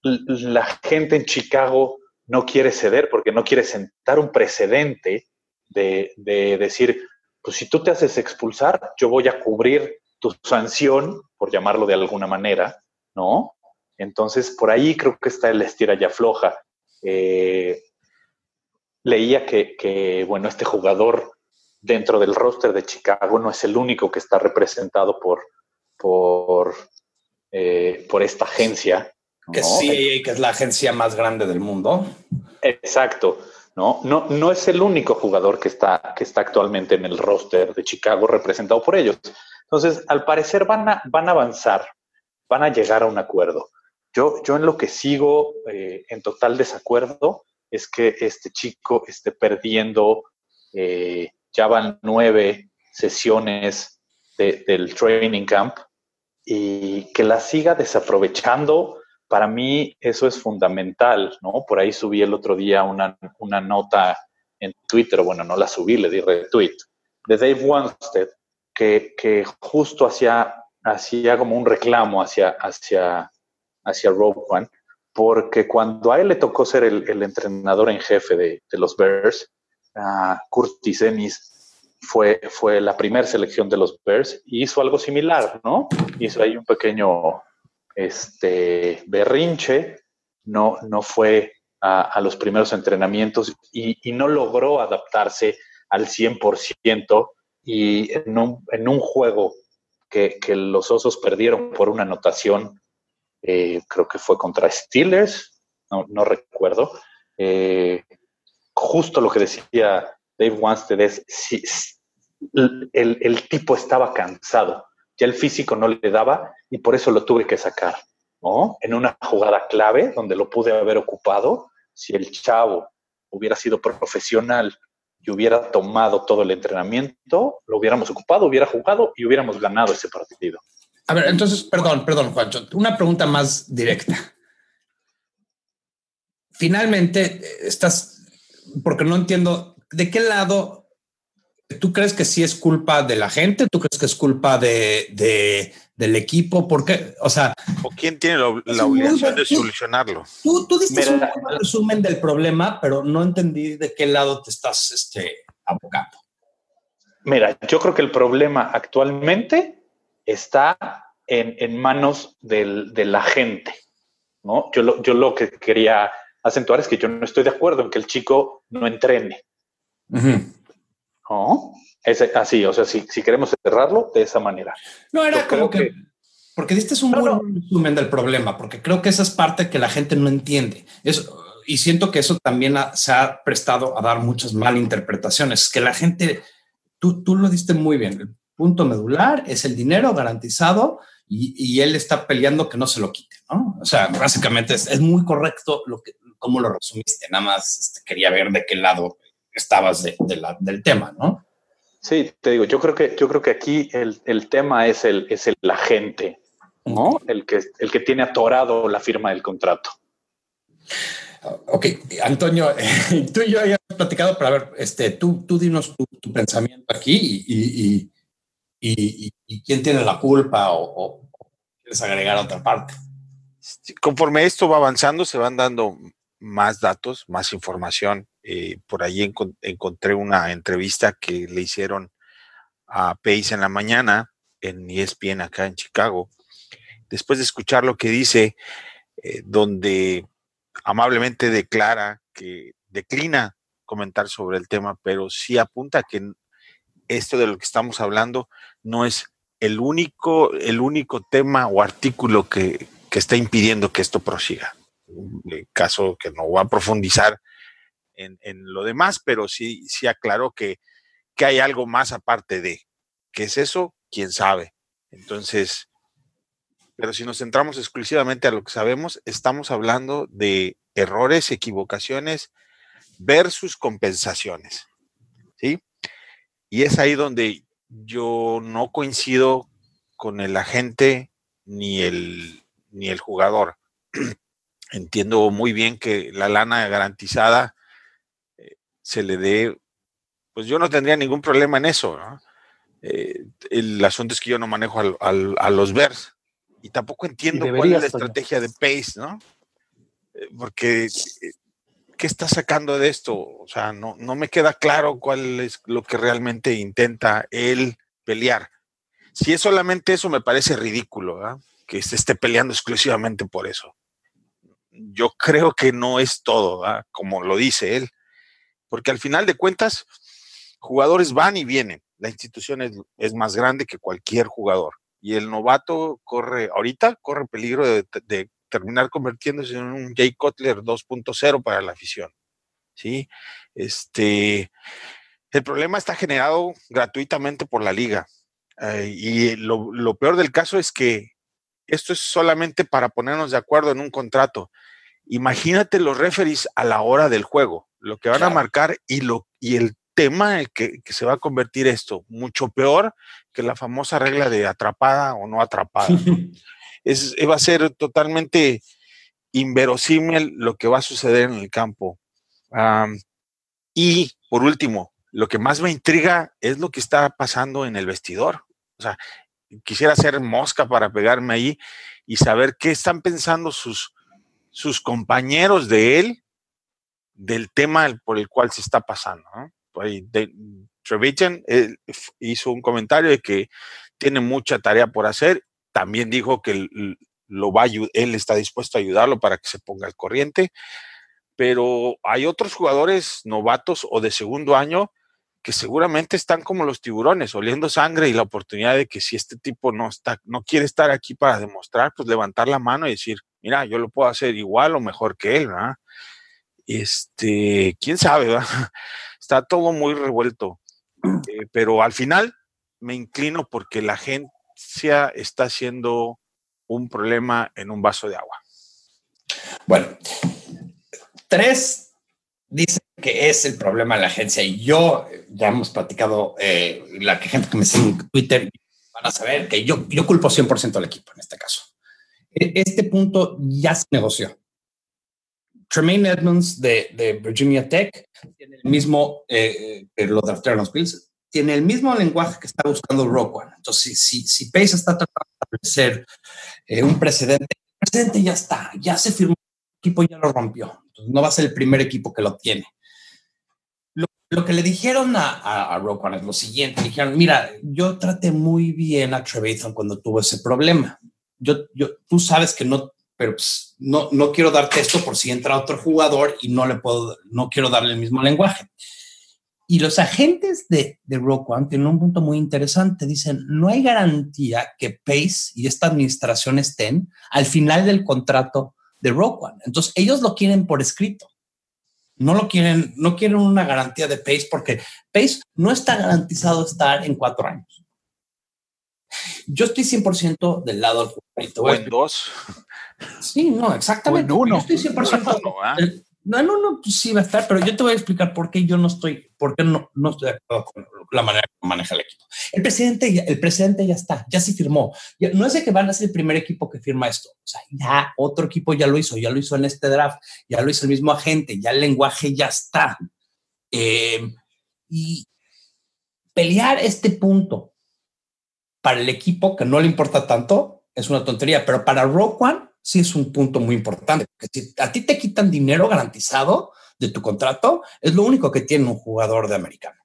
la gente en Chicago no quiere ceder porque no quiere sentar un precedente de, decir, pues si tú te haces expulsar, yo voy a cubrir tu sanción, por llamarlo de alguna manera, ¿no? Entonces, por ahí creo que está el estira ya floja. Eh, leía que, bueno, este jugador dentro del roster de Chicago no es el único que está representado por, por, eh, por esta agencia. Que sí, que es la agencia más grande del mundo. Exacto. ¿no? No, no es el único jugador que está, que está actualmente en el roster de Chicago representado por ellos. Entonces, al parecer van a, van a avanzar, van a llegar a un acuerdo. Yo, yo en lo que sigo eh, en total desacuerdo es que este chico esté perdiendo eh, ya van nueve sesiones del training camp y que la siga desaprovechando, para mí eso es fundamental, ¿no? Por ahí subí el otro día una, nota en Twitter, bueno, no la subí, le di retweet, de Dave Wanstead, que, que justo hacía, hacía como un reclamo hacia, hacia, hacia One, porque cuando a él le tocó ser el, entrenador en jefe de, de los Bears, uh, Curtis Ennis fue, fue la primera selección de los Bears y hizo algo similar, ¿no? Hizo ahí un pequeño este, berrinche, no, no fue a, los primeros entrenamientos y, no logró adaptarse al 100% y en un, en un juego que, los Osos perdieron por una anotación, eh, creo que fue contra Steelers, no, no recuerdo, eh, justo lo que decía Dave Wanstead es si, el, tipo estaba cansado, ya el físico no le daba y por eso lo tuve que sacar, ¿no? En una jugada clave donde lo pude haber ocupado, si el chavo hubiera sido profesional y hubiera tomado todo el entrenamiento, lo hubiéramos ocupado, hubiera jugado y hubiéramos ganado ese partido. A ver, entonces, perdón, perdón, Juancho, una pregunta más directa. Finalmente, estás porque no entiendo de qué lado tú crees que sí es culpa de la gente, tú crees que es culpa de, del equipo, porque, o sea, o quién tiene la, obligación de solucionarlo. Tú, tú diste un resumen del problema, pero no entendí de qué lado te estás este, abocando. Mira, yo creo que el problema actualmente está en, manos de la gente. ¿no? Yo, lo, yo lo que quería acentuar es que yo no estoy de acuerdo en que el chico no entrene. ¿No? Es así, o sea, si, si, queremos cerrarlo de esa manera. No, era como que, Porque diste un buen resumen del problema, porque creo que esa es parte que la gente no entiende. Eso, y siento que eso también se ha prestado a dar muchas malinterpretaciones, que la gente, tú, tú lo diste muy bien, el punto medular es el dinero garantizado y, y, él está peleando que no se lo quite, ¿no? O sea, básicamente es, es muy correcto lo que, cómo lo resumiste, nada más este, quería ver de qué lado estabas de, del tema, ¿no? Sí, te digo, yo creo que, yo creo que aquí el, tema es el, es el agente, ¿no? El que, el que tiene atorado la firma del contrato. Ok, Antonio, tú y yo habíamos platicado, para ver, este, tú, tú dinos tu, pensamiento aquí y, y, quién tiene la culpa o, o, quieres agregar otra parte. Conforme esto va avanzando, se van dando más datos, más información. Eh, por ahí encontré una entrevista que le hicieron a Pace en la mañana en ESPN acá en Chicago. Después de escuchar lo que dice, eh, donde amablemente declara que declina comentar sobre el tema, pero sí apunta que esto de lo que estamos hablando no es el único, el único tema o artículo que, que está impidiendo que esto prosiga. Caso que no va a profundizar en, lo demás, pero sí, sí aclaró que, que hay algo más aparte de. ¿Qué es eso? ¿Quién sabe? Entonces, pero si nos centramos exclusivamente a lo que sabemos, estamos hablando de errores, equivocaciones versus compensaciones. ¿Sí? Y es ahí donde yo no coincido con el agente ni el, ni el jugador. Entiendo muy bien que la lana garantizada eh, se le dé, pues yo no tendría ningún problema en eso. Eh, el asunto es que yo no manejo a los Bears y tampoco entiendo cuál es la estrategia de Pace, ¿no? Eh, porque, ¿qué está sacando de esto? O sea, no, no me queda claro cuál es lo que realmente intenta él pelear. Si es solamente eso, me parece ridículo, que se esté peleando exclusivamente por eso. Yo creo que no es todo, como lo dice él, porque al final de cuentas, jugadores van y vienen. La institución es, más grande que cualquier jugador y el novato corre, ahorita corre peligro de, terminar convirtiéndose en un Jay Cutler 2.0 para la afición. ¿sí? Este, el problema está generado gratuitamente por la liga. Eh, y lo, peor del caso es que esto es solamente para ponernos de acuerdo en un contrato. Imagínate los referees a la hora del juego, lo que van a marcar y, lo, y el tema que, que se va a convertir esto, mucho peor que la famosa regla de atrapada o no atrapada. es, va a ser totalmente inverosímil lo que va a suceder en el campo. y por último, lo que más me intriga es lo que está pasando en el vestidor. O sea, quisiera ser mosca para pegarme ahí y saber qué están pensando sus, sus compañeros de él del tema por el cual se está pasando. ¿no? hizo un comentario de que tiene mucha tarea por hacer. También dijo que lo va él está dispuesto a ayudarlo para que se ponga al corriente. Pero hay otros jugadores novatos o de segundo año que seguramente están como los tiburones, oliendo sangre y la oportunidad de que si este tipo no está, no quiere estar aquí para demostrar, pues levantar la mano y decir, mira, yo lo puedo hacer igual o mejor que él, ¿verdad? Este, quién sabe, ¿verdad? Está todo muy revuelto. Eh, pero al final me inclino porque la agencia está siendo un problema en un vaso de agua. Bueno, tres dicen que es el problema de la agencia y yo ya hemos platicado, eh, la gente que me sigue en Twitter van a saber que yo, yo culpo 100% al equipo en este caso. E, este punto ya se negoció. Tremaine Edmonds de, Virginia Tech tiene el mismo, eh, eh lo draftearon los Bills, tiene el mismo lenguaje que está buscando One. Entonces, si, si, Pace está tratando de establecer eh, un precedente, el precedente ya está, ya se firmó, el equipo ya lo rompió. Entonces, no va a ser el primer equipo que lo tiene. Lo, que le dijeron a, a, Rock One es lo siguiente: le dijeron, mira, yo traté muy bien a Trevathan cuando tuvo ese problema. Yo, yo, tú sabes que no pero pues, no, no quiero darte esto por si entra otro jugador y no le puedo, no quiero darle el mismo lenguaje. Y los agentes de, de One tienen un punto muy interesante. Dicen, no hay garantía que Pace y esta administración estén al final del contrato de Rock One. Entonces, ellos lo quieren por escrito. No lo quieren, no quieren una garantía de Pace porque Pace no está garantizado estar en cuatro años. Yo estoy 100% del lado del jugador. O en dos. Sí, no, exactamente. uno. Yo estoy 100%. No, no, no, pues sí va a estar, pero yo te voy a explicar por qué yo no estoy, por qué no, no estoy de acuerdo con la manera que maneja el equipo. El presidente, ya, el presidente ya está, ya se firmó. no es de que van a ser el primer equipo que firma esto. O sea, ya otro equipo ya lo hizo, ya lo hizo en este draft, ya lo hizo el mismo agente, ya el lenguaje ya está. Eh, y pelear este punto para el equipo que no le importa tanto es una tontería, pero para Rogue One sí es un punto muy importante. Que si a ti te quitan dinero garantizado de tu contrato, es lo único que tiene un jugador de americano.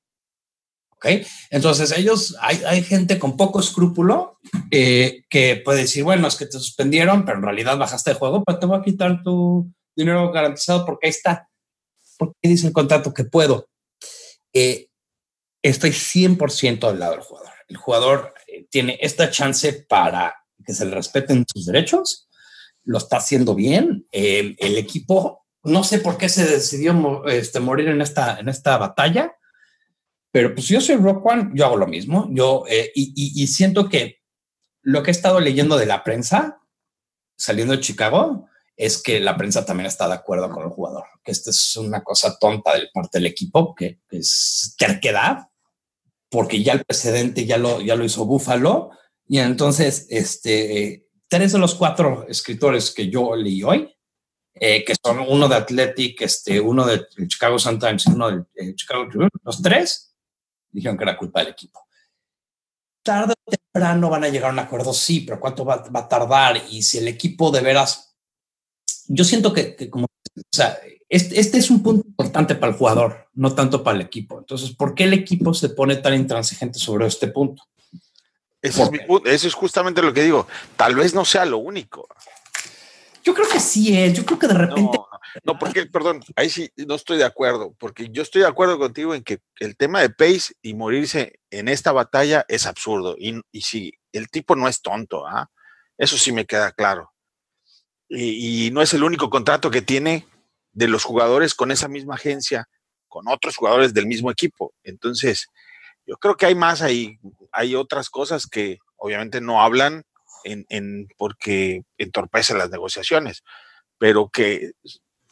¿Ok? Entonces ellos, hay, hay gente con poco escrúpulo eh, que puede decir, bueno, es que te suspendieron, pero en realidad bajaste de juego, pero te voy a quitar tu dinero garantizado porque ahí está. Porque dice el contrato que puedo. Eh, estoy 100% del lado del jugador. El jugador eh, tiene esta chance para que se le respeten sus derechos lo está haciendo bien. el equipo, no sé por qué se decidió este, morir en esta, en esta batalla, pero pues yo soy Rock One, yo hago lo mismo. Yo, eh, y, siento que lo que he estado leyendo de la prensa, saliendo de Chicago, es que la prensa también está de acuerdo con el jugador, que esta es una cosa tonta de parte del equipo, que, es terquedad, porque ya el precedente ya lo, ya lo hizo Buffalo, y entonces este, tres de los cuatro escritores que yo leí hoy, eh, que son uno de Athletic, este, uno de Chicago Sun-Times y uno de eh, Chicago Tribune, los tres dijeron que era culpa del equipo. Tarde o temprano van a llegar a un acuerdo, sí, pero ¿cuánto va, a tardar? Y si el equipo de veras yo siento que, como, o sea, este, este, es un punto importante para el jugador, no tanto para el equipo. Entonces, ¿por qué el equipo se pone tan intransigente sobre este punto? Es Eso es justamente lo que digo. Tal vez no sea lo único. Yo creo que sí es. Yo creo que de repente. No, porque, perdón, ahí sí no estoy de acuerdo, porque yo estoy de acuerdo contigo en que el tema de Pace y morirse en esta batalla es absurdo. Y, y sí, el tipo no es tonto, ¿ah? Eso sí me queda claro y, no es el único contrato que tiene de los jugadores con esa misma agencia, con otros jugadores del mismo equipo. Entonces, yo creo que hay más ahí, hay otras cosas que obviamente no hablan en, en porque entorpecen las negociaciones, pero que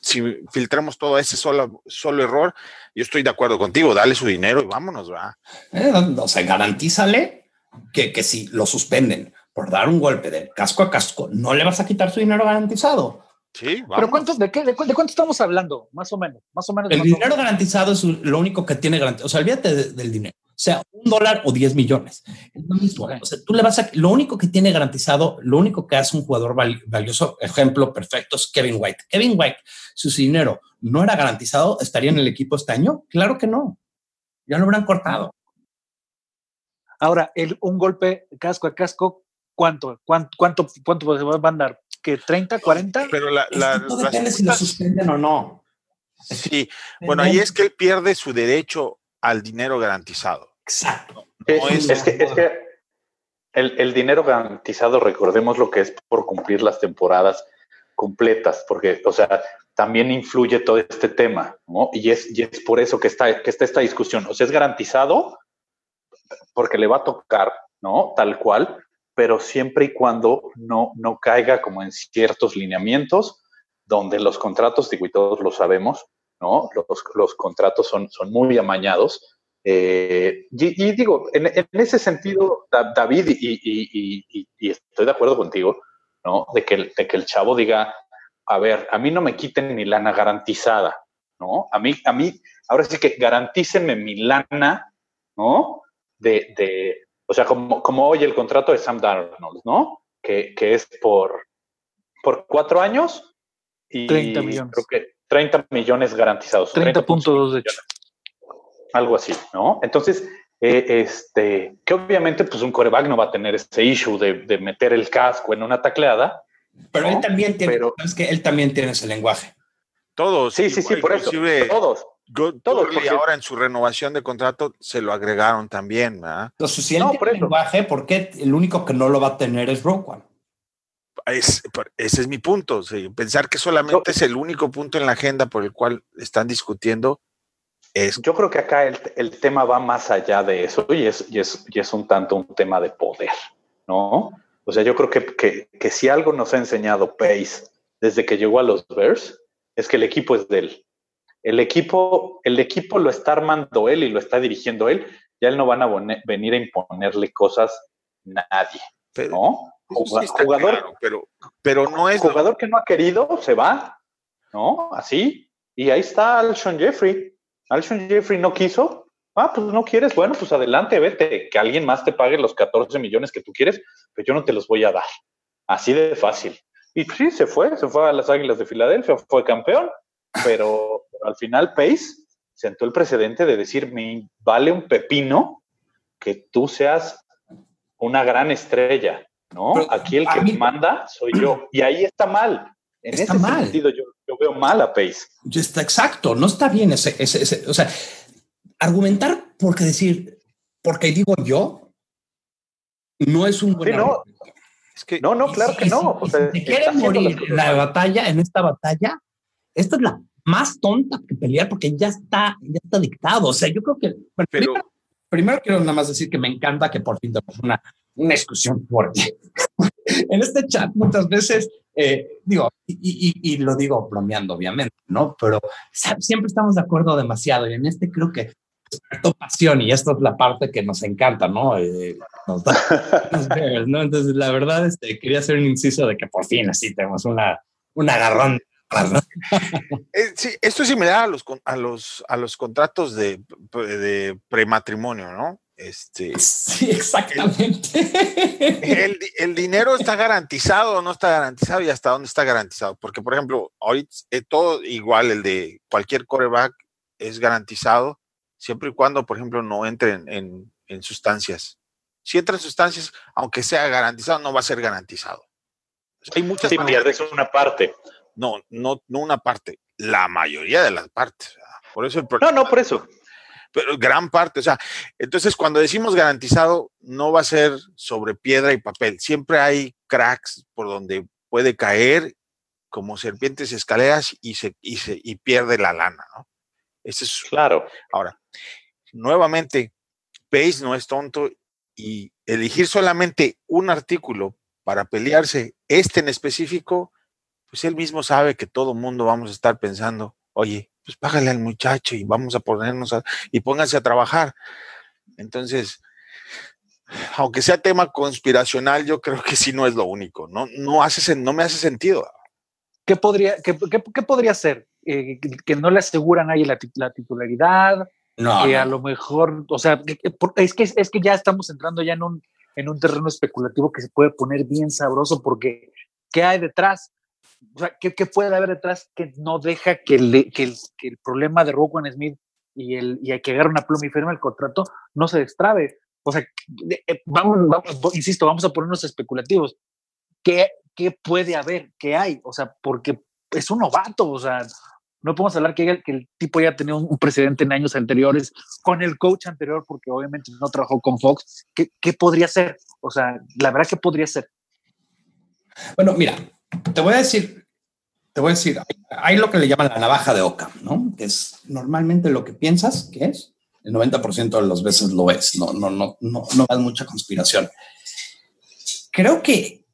si filtramos todo ese solo, solo error, yo estoy de acuerdo contigo, dale su dinero y vámonos, va. Eh, o sea, garantízale que, que si lo suspenden por dar un golpe de casco a casco, no le vas a quitar su dinero garantizado. Sí, vamos. Pero ¿cuántos, de, qué, de, cuánto estamos hablando? Más o menos, más o menos. El dinero garantizado es lo único que tiene garantizado. O sea, olvídate del dinero. O sea, un dólar o 10 millones. Es lo mismo. O sea, tú le vas a, lo único que tiene garantizado, lo único que hace un jugador valioso, ejemplo perfecto es Kevin White. Kevin White, si su dinero no era garantizado, ¿estaría en el equipo este año? Claro que no. Ya lo hubieran cortado. Ahora, el, un golpe casco a casco ¿Cuánto? ¿Cuánto, cuánto, cuánto van a dar? ¿Que 30, 40? Pero la, la, depende si lo suspenden o no. Sí, bueno, ahí es que él pierde su derecho al dinero garantizado. Exacto. es, es, que, es que el, el, dinero garantizado, recordemos lo que es por cumplir las temporadas completas, porque, o sea, también influye todo este tema, ¿no? Y es, y es por eso que está, que está esta discusión. O sea, es garantizado porque le va a tocar, ¿no? Tal cual, pero siempre y cuando no, no caiga como en ciertos lineamientos donde los contratos, digo, y todos lo sabemos, ¿no? Los, los contratos son, son muy amañados. Eh, y, digo, en, en, ese sentido, David, y, y, y, estoy de acuerdo contigo, ¿no? De que, de que el chavo diga, a ver, a mí no me quiten mi lana garantizada, ¿no? A mí, a mí, ahora sí que garantícenme mi lana, ¿no? De, de, o sea, como, como hoy el contrato de Sam Darnold, ¿no? Que, que es por, por cuatro años y 30 millones. Creo que 30 millones garantizados. 30.2 de hecho. Algo así, ¿no? Entonces, eh, este, que obviamente pues un coreback no va a tener ese issue de, de meter el casco en una tacleada. Pero él también tiene, es que él también tiene ese lenguaje. Todos. Sí, sí, sí, por eso. Todos. Todo y ahora en su renovación de contrato se lo agregaron también, ¿verdad? Entonces, si él tiene lenguaje, ¿por qué el único que no lo va a tener es Rogue Es, ese es mi punto. pensar que solamente es el único punto en la agenda por el cual están discutiendo es. Yo creo que acá el, el tema va más allá de eso y es, y es, y es un tanto un tema de poder, ¿no? O sea, yo creo que, que, que si algo nos ha enseñado Pace desde que llegó a los Bears es que el equipo es de él el equipo, el equipo lo está armando él y lo está dirigiendo él, ya él no van a venir a imponerle cosas nadie, ¿no? Jugador, pero, pero no es jugador que no ha querido se va, ¿no? Así y ahí está Alshon Jeffrey. Alshon Jeffrey no quiso. Ah, pues no quieres. Bueno, pues adelante, vete. Que alguien más te pague los 14 millones que tú quieres, pero yo no te los voy a dar. Así de fácil. Y sí, se fue, se fue a las Águilas de Filadelfia, fue campeón, pero al final Pace sentó el precedente de decir, me vale un pepino que tú seas una gran estrella, ¿no? Aquí el que manda soy yo. Y ahí está mal. En ese sentido yo, veo mal a Pace. Está exacto, no está bien ese, ese, o sea, argumentar porque decir, porque digo yo, no es un buen no, no, claro que no. si quiere morir en la batalla, en esta batalla, esta es la más tonta que pelear porque ya está, ya está dictado. O sea, yo creo que primero, quiero nada más decir que me encanta que por fin tenemos una, una discusión fuerte. en este chat muchas veces eh, digo, y, y, lo digo bromeando, obviamente, ¿no? Pero siempre estamos de acuerdo demasiado y en este creo que es pasión y esto es la parte que nos encanta, ¿no? Eh, nos da, ¿no? Entonces, la verdad, este, quería hacer un inciso de que por fin así tenemos una, un agarrón. Eh, sí, esto es similar a los, a los, a los contratos de, de prematrimonio, ¿no? Este, sí, exactamente. El, dinero está garantizado o no está garantizado y hasta dónde está garantizado. Porque, por ejemplo, hoy eh, todo igual, el de cualquier coreback es garantizado siempre y cuando, por ejemplo, no entren en, sustancias. Si entra en sustancias, aunque sea garantizado, no va a ser garantizado. Hay muchas sí, pierdes una parte. No, no, no una parte, la mayoría de las partes. Por eso el No, no, por eso pero gran parte, o sea, entonces cuando decimos garantizado, no va a ser sobre piedra y papel, siempre hay cracks por donde puede caer como serpientes escaleras y se, y se y pierde la lana, ¿no? Ese es claro. Ahora, nuevamente, Pace no es tonto y elegir solamente un artículo para pelearse, este en específico, pues él mismo sabe que todo mundo vamos a estar pensando, oye, pues págale al muchacho y vamos a ponernos a, y pónganse a trabajar. Entonces, aunque sea tema conspiracional, yo creo que sí no es lo único, no, no, hace, no me hace sentido. ¿Qué podría, qué, podría ser? Eh, que no le aseguran ahí la, titularidad, no, que a lo mejor, o sea, es que, es que ya estamos entrando ya en un, en un terreno especulativo que se puede poner bien sabroso porque ¿qué hay detrás? O sea, ¿qué, puede haber detrás que no deja que, que, el, problema de Rowan Smith y, el, y hay que agarrar una pluma y firme el contrato no se destrabe? O sea, eh, vamos, vamos, insisto, vamos a ponernos especulativos. ¿Qué, ¿Qué puede haber? ¿Qué hay? O sea, porque es un novato, o sea, no podemos hablar que, que el tipo ya tenido un, precedente en años anteriores con el coach anterior, porque obviamente no trabajó con Fox. ¿Qué, ¿Qué, podría ser? O sea, la verdad que podría ser. Bueno, mira, te voy a decir, te voy a decir, hay, lo que le llaman la navaja de Oca, ¿no? Que es normalmente lo que piensas que es, el 90% de las veces lo es, no, no, no, no, no hay mucha conspiración. Creo que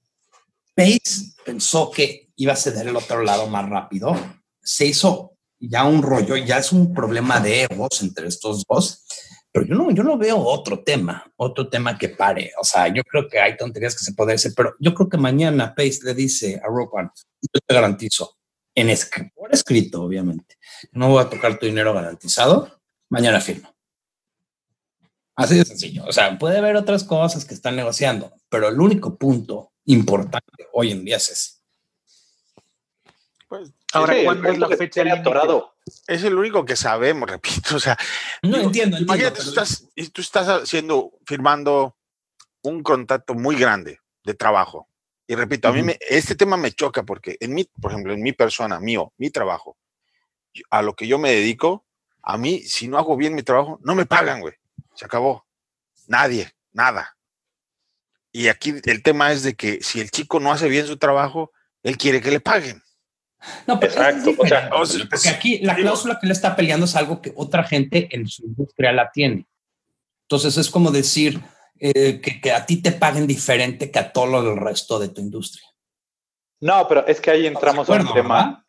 Pace pensó que iba a ceder el otro lado más rápido, se hizo ya un rollo, ya es un problema de egos entre estos dos pero yo no, yo no veo otro tema, otro tema que pare. O sea, yo creo que hay tonterías que se pueden hacer, pero yo creo que mañana Pace le dice a Roquan, yo te garantizo, en por escrito, obviamente, no voy a tocar tu dinero garantizado, mañana firmo. Así de sencillo. O sea, puede haber otras cosas que están negociando, pero el único punto importante hoy en día es. Pues, Ahora, ¿cuándo es la fecha atorado? Es el único que sabemos, repito. O sea, no entiendo. Imagínate, tú, estás, tú estás haciendo, firmando un contrato muy grande de trabajo. Y repito, a mí me, este tema me choca porque en mi, por ejemplo, en mi persona, mío, mi trabajo, a lo que yo me dedico, a mí, si no hago bien mi trabajo, no me pagan, güey. Se acabó. Nadie, nada. Y aquí el tema es de que si el chico no hace bien su trabajo, él quiere que le paguen. No, pero Exacto. O sea, porque aquí la cláusula que le está peleando es algo que otra gente en su industria la tiene. Entonces es como decir eh, que, a ti te paguen diferente que a todo el resto de tu industria. No, pero es que ahí entramos a un tema,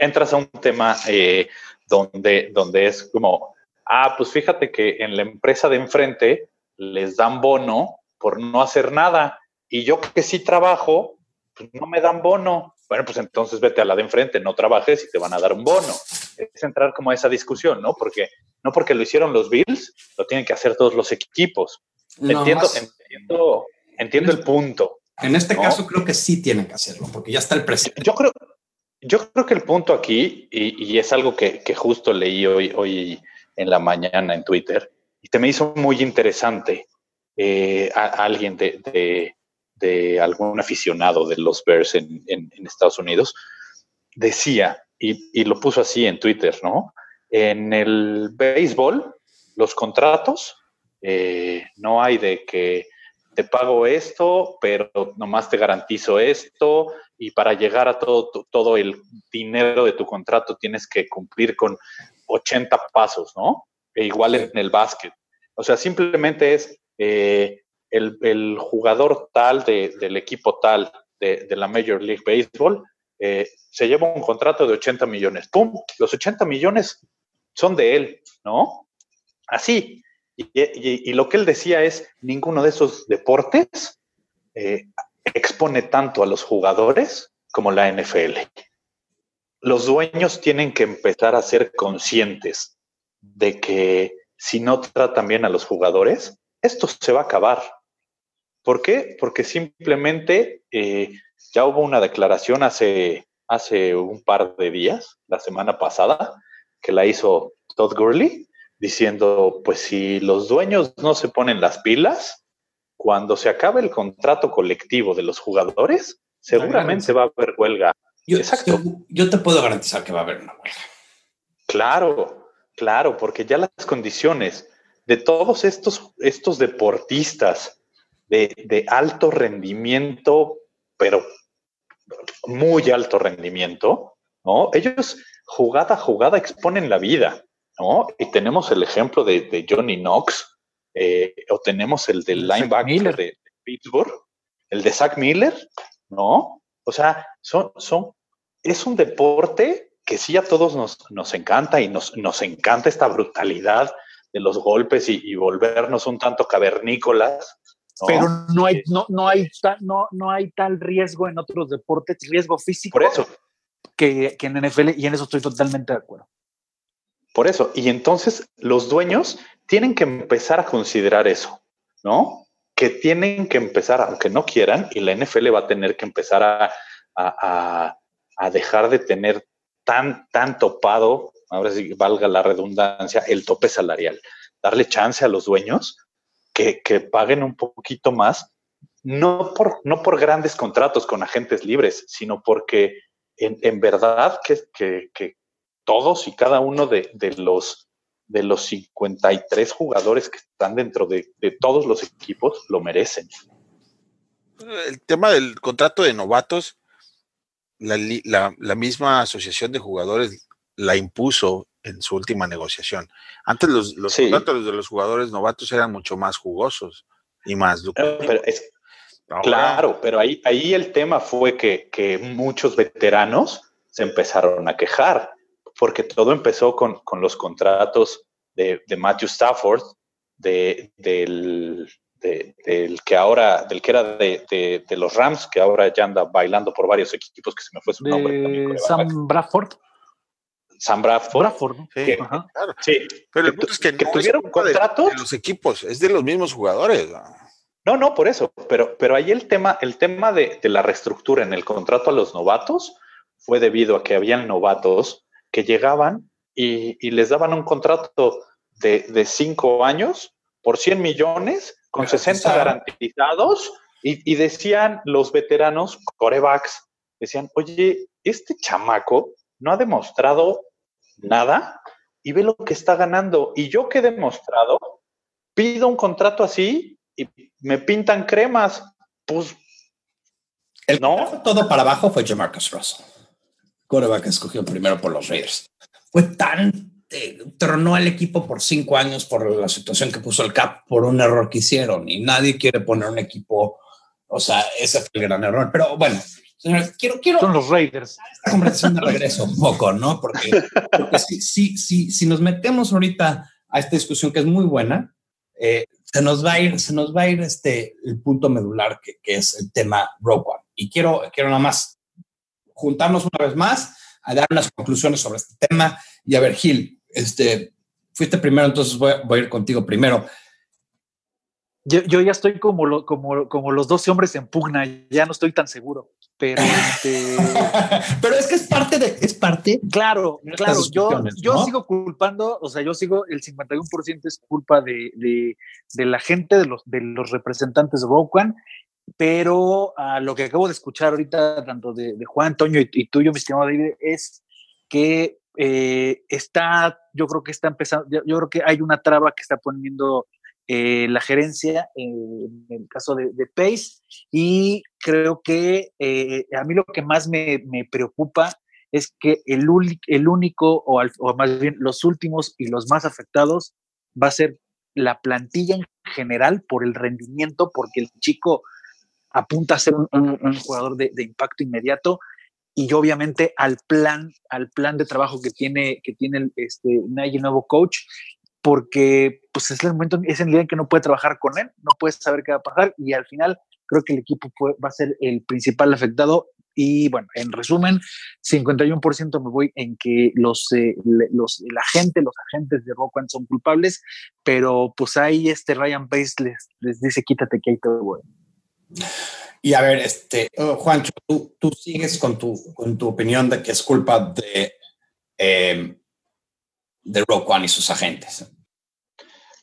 entras a un tema eh, donde, donde es como, ah, pues fíjate que en la empresa de enfrente les dan bono por no hacer nada y yo que sí trabajo, pues no me dan bono bueno, pues entonces vete a la de enfrente, no trabajes y te van a dar un bono. Es entrar como a esa discusión, ¿no? Porque no porque lo hicieron los Bills, lo tienen que hacer todos los equipos. entiendo, entiendo, entiendo el punto. En este caso creo que sí tienen que hacerlo, porque ya está el presidente. Yo creo, yo creo que el punto aquí, y, es algo que, justo leí hoy, hoy en la mañana en Twitter, y te me hizo muy interesante eh, a, alguien de de algún aficionado de los Bears en, Estados Unidos, decía, y, lo puso así en Twitter, ¿no? En el béisbol, los contratos, eh, no hay de que te pago esto, pero nomás te garantizo esto, y para llegar a todo, todo el dinero de tu contrato tienes que cumplir con 80 pasos, ¿no? E igual en el básquet. O sea, simplemente es eh, el, jugador tal del equipo tal de, la Major League Baseball eh, se lleva un contrato de 80 millones. ¡Pum! Los 80 millones son de él, ¿no? Así. Y, lo que él decía es, ninguno de esos deportes eh, expone tanto a los jugadores como la NFL. Los dueños tienen que empezar a ser conscientes de que si no tratan bien a los jugadores, esto se va a acabar. ¿Por qué? Porque simplemente eh, ya hubo una declaración hace, hace un par de días, la semana pasada, que la hizo Todd Gurley, diciendo, pues si los dueños no se ponen las pilas, cuando se acabe el contrato colectivo de los jugadores, seguramente va a haber huelga. Yo, Exacto. Yo, te puedo garantizar que va a haber una huelga. Claro, claro, porque ya las condiciones de todos estos, estos deportistas de, de alto rendimiento, pero muy alto rendimiento, ¿no? Ellos jugada a jugada exponen la vida, ¿no? Y tenemos el ejemplo de, de Johnny Knox, eh, o tenemos el del linebacker de, Pittsburgh, el de Zach Miller, ¿no? O sea, son, son, es un deporte que sí a todos nos, nos encanta y nos, nos encanta esta brutalidad de los golpes y, volvernos un tanto cavernícolas. Pero no hay, no, no, hay no, no hay tal riesgo en otros deportes, riesgo físico. Por eso. Que, que en NFL, y en eso estoy totalmente de acuerdo. Por eso. Y entonces los dueños tienen que empezar a considerar eso, ¿no? Que tienen que empezar, aunque no quieran, y la NFL va a tener que empezar a, a, dejar de tener tan, tan topado, ahora sí valga la redundancia, el tope salarial. Darle chance a los dueños que, paguen un poquito más, no por, no por grandes contratos con agentes libres, sino porque en, verdad que, que, todos y cada uno de, de los de los 53 jugadores que están dentro de, todos los equipos lo merecen. El tema del contrato de novatos, la, misma asociación de jugadores la impuso en su última negociación. Antes los, contratos de los jugadores novatos eran mucho más jugosos y más claro, pero ahí, ahí el tema fue que, que muchos veteranos se empezaron a quejar porque todo empezó con, con los contratos de, de, Matthew Stafford, de, del, del, que ahora, del que era de, los Rams, que ahora ya anda bailando por varios equipos, que se me fue su nombre. Sam Bradford. Sam Bradford. Bradford sí, claro. sí, Pero el punto es que, no tuvieron contratos. De, los equipos, es de los mismos jugadores. ¿no? No, por eso. Pero, pero ahí el tema, el tema de, de, la reestructura en el contrato a los novatos fue debido a que habían novatos que llegaban y, les daban un contrato de, cinco años por 100 millones con 60 garantizados y, decían los veteranos corebacks, decían, oye, este chamaco no ha demostrado nada y ve lo que está ganando. Y yo que he demostrado, pido un contrato así y me pintan cremas. Pues el no. todo para abajo fue Jamarcus Russell coreback escogió primero por los Raiders. Fue tan, eh, tronó al equipo por cinco años por la situación que puso el Cap, por un error que hicieron y nadie quiere poner un equipo, o sea, ese fue el gran error. Pero bueno, quiero, quiero. Son los Raiders. Esta conversación de regreso un poco, ¿no? Porque, si, si, si, si, nos metemos ahorita a esta discusión que es muy buena, eh, se nos va a ir, se nos va a ir este, el punto medular que, que es el tema Rogue One. Y quiero, quiero nada más juntarnos una vez más a dar unas conclusiones sobre este tema. Y a ver, Gil, este, fuiste primero, entonces voy, a ir contigo primero. Yo, ya estoy como, como, como los 12 hombres en pugna, ya no estoy tan seguro. Pero, este pero es que es parte de, es parte. Claro, claro, yo, yo sigo culpando, o sea, yo sigo, el 51% es culpa de, de, de, la gente, de los, de los representantes de Rogue pero a lo que acabo de escuchar ahorita, tanto de, Juan Antonio y, tuyo, mi estimado David, es que eh, está, yo creo que está empezando, yo, creo que hay una traba que está poniendo eh, la gerencia en el caso de, Pace y creo que eh, a mí lo que más me, preocupa es que el, único o, más bien los últimos y los más afectados va a ser la plantilla en general por el rendimiento, porque el chico apunta a ser un, jugador de, impacto inmediato y obviamente al plan, al plan de trabajo que tiene, que tiene este, nuevo coach, porque pues es el momento, es el día en que no puede trabajar con él, no puede saber qué va a pasar y al final creo que el equipo va a ser el principal afectado y bueno, en resumen, 51% me voy en que los, eh, los, la gente, los agentes de Rock son culpables, pero pues ahí este Ryan Pace les, dice quítate que ahí te voy. Y a ver, este, oh, Juancho, tú, tú, sigues con tu, con tu opinión de que es culpa de, eh, de Rock One y sus agentes.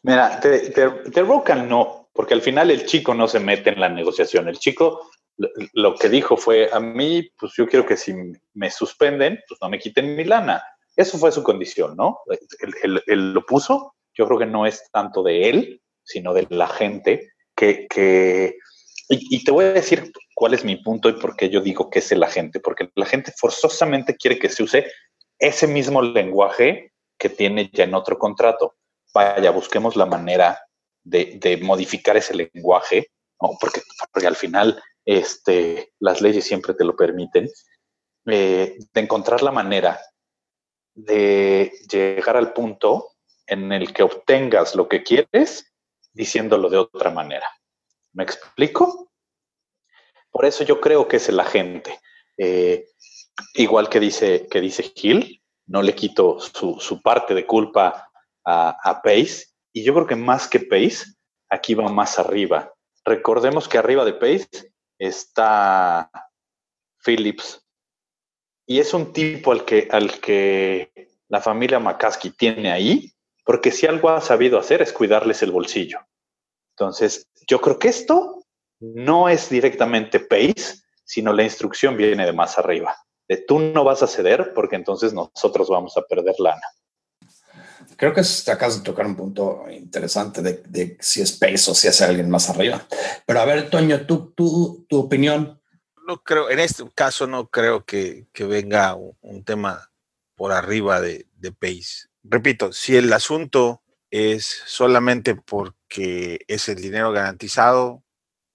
Mira, de, de, de One no, porque al final el chico no se mete en la negociación. El chico lo que dijo fue, a mí, pues yo quiero que si me suspenden, pues no me quiten mi lana. Eso fue su condición, ¿no? Él, lo puso, yo creo que no es tanto de él, sino de la gente que... que y, te voy a decir cuál es mi punto y por qué yo digo que es la gente, porque la gente forzosamente quiere que se use ese mismo lenguaje que tiene ya en otro contrato. Vaya, busquemos la manera de, modificar ese lenguaje, porque, porque al final este, las leyes siempre te lo permiten, eh, de encontrar la manera de llegar al punto en el que obtengas lo que quieres diciéndolo de otra manera. ¿Me explico? Por eso yo creo que es el agente. Eh, igual que dice, que dice Gil, no le quito su, parte de culpa a, Pace. Y yo creo que más que Pace, aquí va más arriba. Recordemos que arriba de Pace está Phillips, y es un tipo al que, al que la familia McCaskey tiene ahí, porque si algo ha sabido hacer es cuidarles el bolsillo. Entonces, yo creo que esto no es directamente Pace, sino la instrucción viene de más arriba. De tú no vas a ceder porque entonces nosotros vamos a perder lana. Creo que acabas de tocar un punto interesante de, si es Pace o si es alguien más arriba. Pero a ver, Toño, tú, tú, tu opinión. No creo, en este caso no creo que, venga un, tema por arriba de, de Pace. Repito, si el asunto es solamente porque es el dinero garantizado,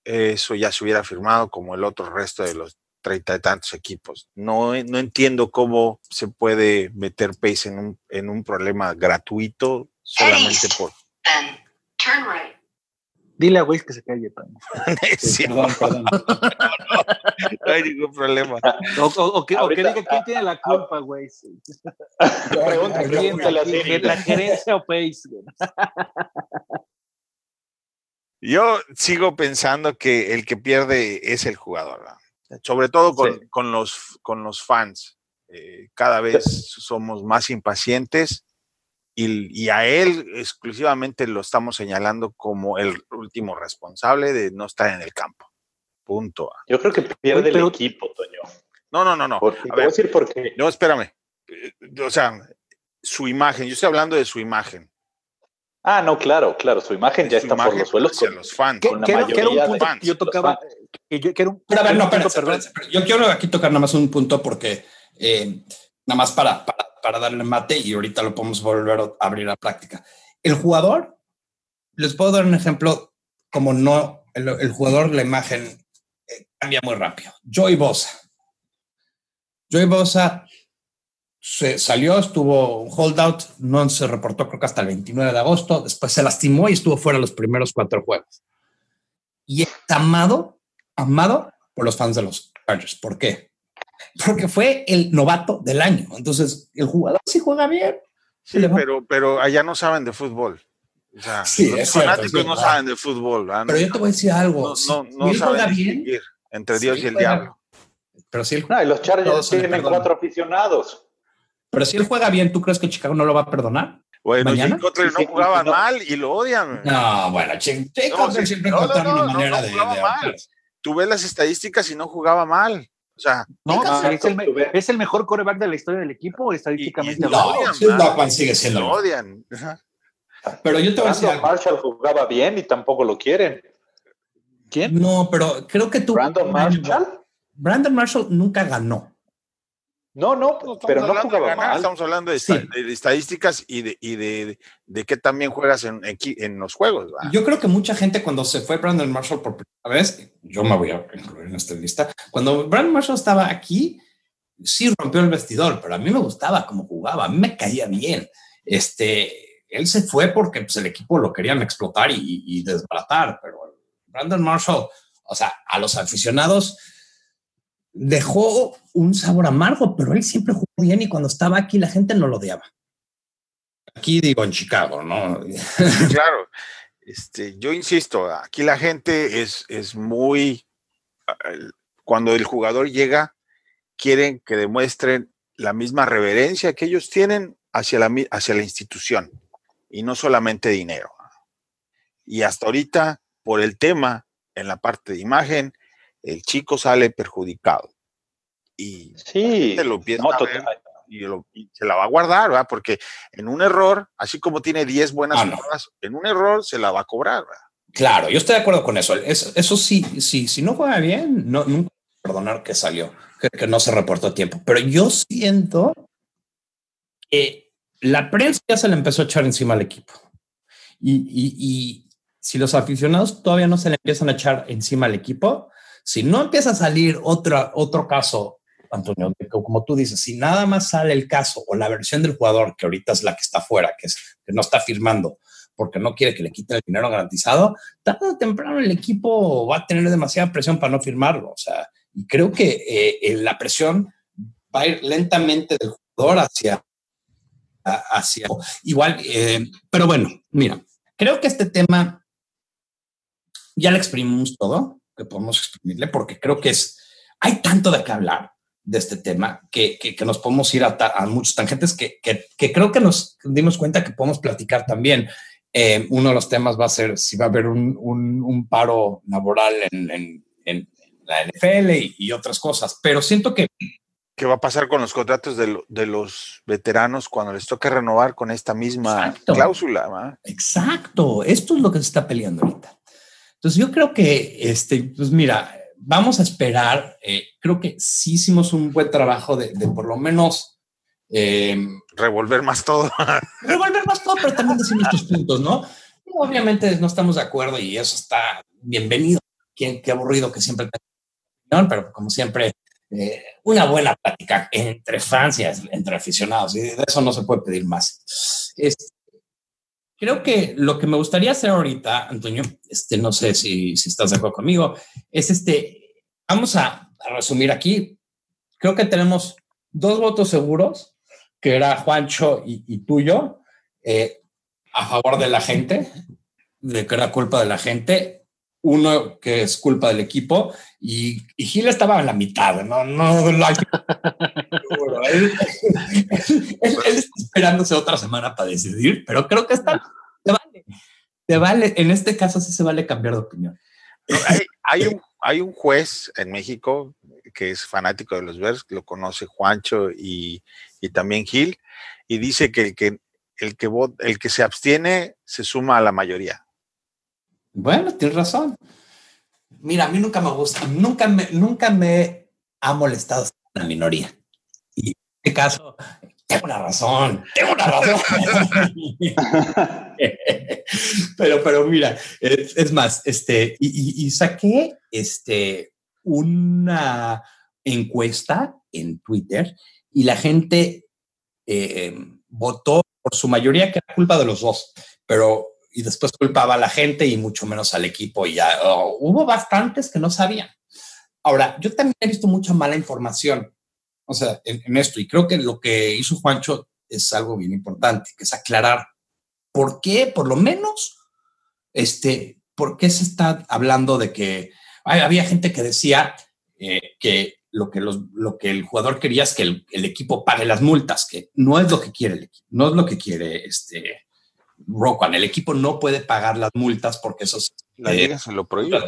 eso ya se hubiera firmado como el otro resto de los treinta y tantos equipos. No, no entiendo cómo se puede meter Pace en un, en un problema gratuito solamente por. Dile a Waze que se calle, sí, perdón, perdón. No, hay ningún problema. O, que, diga quién tiene la culpa, Waze. Pregunta, ¿La gerencia o Pace? Yo sigo pensando que el que pierde es el jugador. ¿no? Sobre todo con, los, con los fans. Eh, cada vez somos más impacientes y, a él exclusivamente lo estamos señalando como el último responsable de no estar en el campo. Punto. Yo creo que pierde el equipo, Toño. No, no, no, no. a ver, decir por qué. No, espérame. Eh, o sea, su imagen, yo estoy hablando de su imagen. Ah, no, claro, claro, su imagen ya está por los suelos con los fans. Con era un punto que yo tocaba, yo, a ver, no, perdón. yo quiero aquí tocar nada más un punto porque eh, nada más para, para, para, darle mate y ahorita lo podemos volver a abrir a práctica. El jugador, les puedo dar un ejemplo como no, el, jugador, la imagen eh, cambia muy rápido. Joy Bosa. Joy Bosa se salió, estuvo un holdout, no se reportó creo que hasta el 29 de agosto, después se lastimó y estuvo fuera los primeros cuatro juegos. Y es amado, amado por los fans de los Chargers. ¿Por qué? Porque fue el novato del año. Entonces, el jugador sí juega bien. Sí, pero, pero allá no saben de fútbol. O sea, los fanáticos no saben de fútbol. Pero yo te voy a decir algo. No, no, saben bien, entre Dios y el diablo. Pero él, no, y los Chargers tienen cuatro aficionados. Pero si él juega bien, ¿tú crees que Chicago no lo va a perdonar? Bueno, Jim Cutler no jugaba mal y lo odian. No, bueno, Jim Cutler siempre encontraba una manera de, mal. Tú ves las estadísticas y no jugaba mal. O sea, no, es, el, es, el, mejor coreback de la historia del equipo, estadísticamente. Y, y no, odian, sigue siendo. Lo odian. Pero yo te voy a decir. Marshall jugaba bien y tampoco lo quieren. ¿Quién? No, pero creo que tú. Brandon Marshall. Brandon Marshall nunca ganó. No, no, pero no jugaba mal. Estamos hablando de, estadísticas y de, y de, de que también juegas en, en, los juegos. Yo creo que mucha gente cuando se fue Brandon Marshall por primera vez, yo me voy a incluir en esta lista, cuando Brandon Marshall estaba aquí, sí rompió el vestidor, pero a mí me gustaba cómo jugaba, a mí me caía bien. Este, él se fue porque pues, el equipo lo querían explotar y, y desbaratar, pero Brandon Marshall, o sea, a los aficionados dejó un sabor amargo, pero él siempre jugó bien y cuando estaba aquí la gente no lo odiaba. Aquí digo en Chicago, ¿no? claro. Este, yo insisto, aquí la gente es, es muy, cuando el jugador llega, quieren que demuestren la misma reverencia que ellos tienen hacia la, hacia la institución y no solamente dinero. Y hasta ahorita, por el tema en la parte de imagen, el chico sale perjudicado. Y sí, lo y, se la va a guardar, ¿verdad? Porque en un error, así como tiene 10 buenas ah, en un error se la va a cobrar. Claro, yo estoy de acuerdo con eso. Eso, sí, sí, si no juega bien, no, nunca perdonar que salió, que, no se reportó a tiempo. Pero yo siento que la prensa ya se le empezó a echar encima al equipo. Y, y si los aficionados todavía no se le empiezan a echar encima al equipo, si no empieza a salir otra, otro caso, Antonio, como tú dices, si nada más sale el caso o la versión del jugador, que ahorita es la que está fuera, que, es, que no está firmando porque no quiere que le quiten el dinero garantizado, tarde o temprano el equipo va a tener demasiada presión para no firmarlo. O sea, y creo que eh, la presión va a ir lentamente del jugador hacia, hacia igual, eh, pero bueno, mira, creo que este tema ya le exprimimos todo que podemos exprimirle, porque creo que es, hay tanto de qué hablar de este tema que, que, nos podemos ir a, a muchos tangentes que, que, creo que nos dimos cuenta que podemos platicar también. Eh, uno de los temas va a ser si va a haber un, un, paro laboral en, en, en la NFL y, otras cosas, pero siento que... ¿Qué va a pasar con los contratos de, de los veteranos cuando les toque renovar con esta misma cláusula? Exacto, esto es lo que se está peleando ahorita. Entonces yo creo que, este, pues mira, vamos a esperar. Eh, creo que sí hicimos un buen trabajo de, por lo menos eh, revolver más todo. revolver más todo, pero también decir nuestros puntos, ¿no? Obviamente no estamos de acuerdo y eso está bienvenido. Qué, qué aburrido que siempre tenga pero como siempre, eh, una buena plática entre Francias, entre aficionados, y de eso no se puede pedir más. Este, Creo que lo que me gustaría hacer ahorita, Antonio, este, no sé si, si estás de acuerdo conmigo, es este, vamos a, resumir aquí. Creo que tenemos dos votos seguros, que era Juancho y, tuyo, eh, a favor de la gente, de que era culpa de la gente, uno que es culpa del equipo y, y Gil estaba en la mitad, no, no, él, está esperándose otra semana para decidir, pero creo que está, te vale, te vale, en este caso sí se vale cambiar de opinión. Hay, un, hay un juez en México que es fanático de los Bears, lo conoce Juancho y, y también Gil, y dice que el que, el que, el que se abstiene se suma a la mayoría. Bueno, tienes razón. Mira, a mí nunca me gusta, nunca me, nunca me ha molestado la minoría. Y en este caso, tengo una razón, tengo una razón. pero, pero mira, es, más, este, y, saqué este, una encuesta en Twitter y la gente eh, votó por su mayoría que era culpa de los dos, pero y después culpaba a la gente y mucho menos al equipo y ya oh, hubo bastantes que no sabían. Ahora, yo también he visto mucha mala información, o sea, en, esto y creo que lo que hizo Juancho es algo bien importante, que es aclarar por qué, por lo menos, este, por qué se está hablando de que había gente que decía eh, que lo que, los, lo que el jugador quería es que el, el, equipo pague las multas, que no es lo que quiere el equipo, no es lo que quiere este, Roquan. El equipo no puede pagar las multas porque eso es, La liga se lo prohíbe.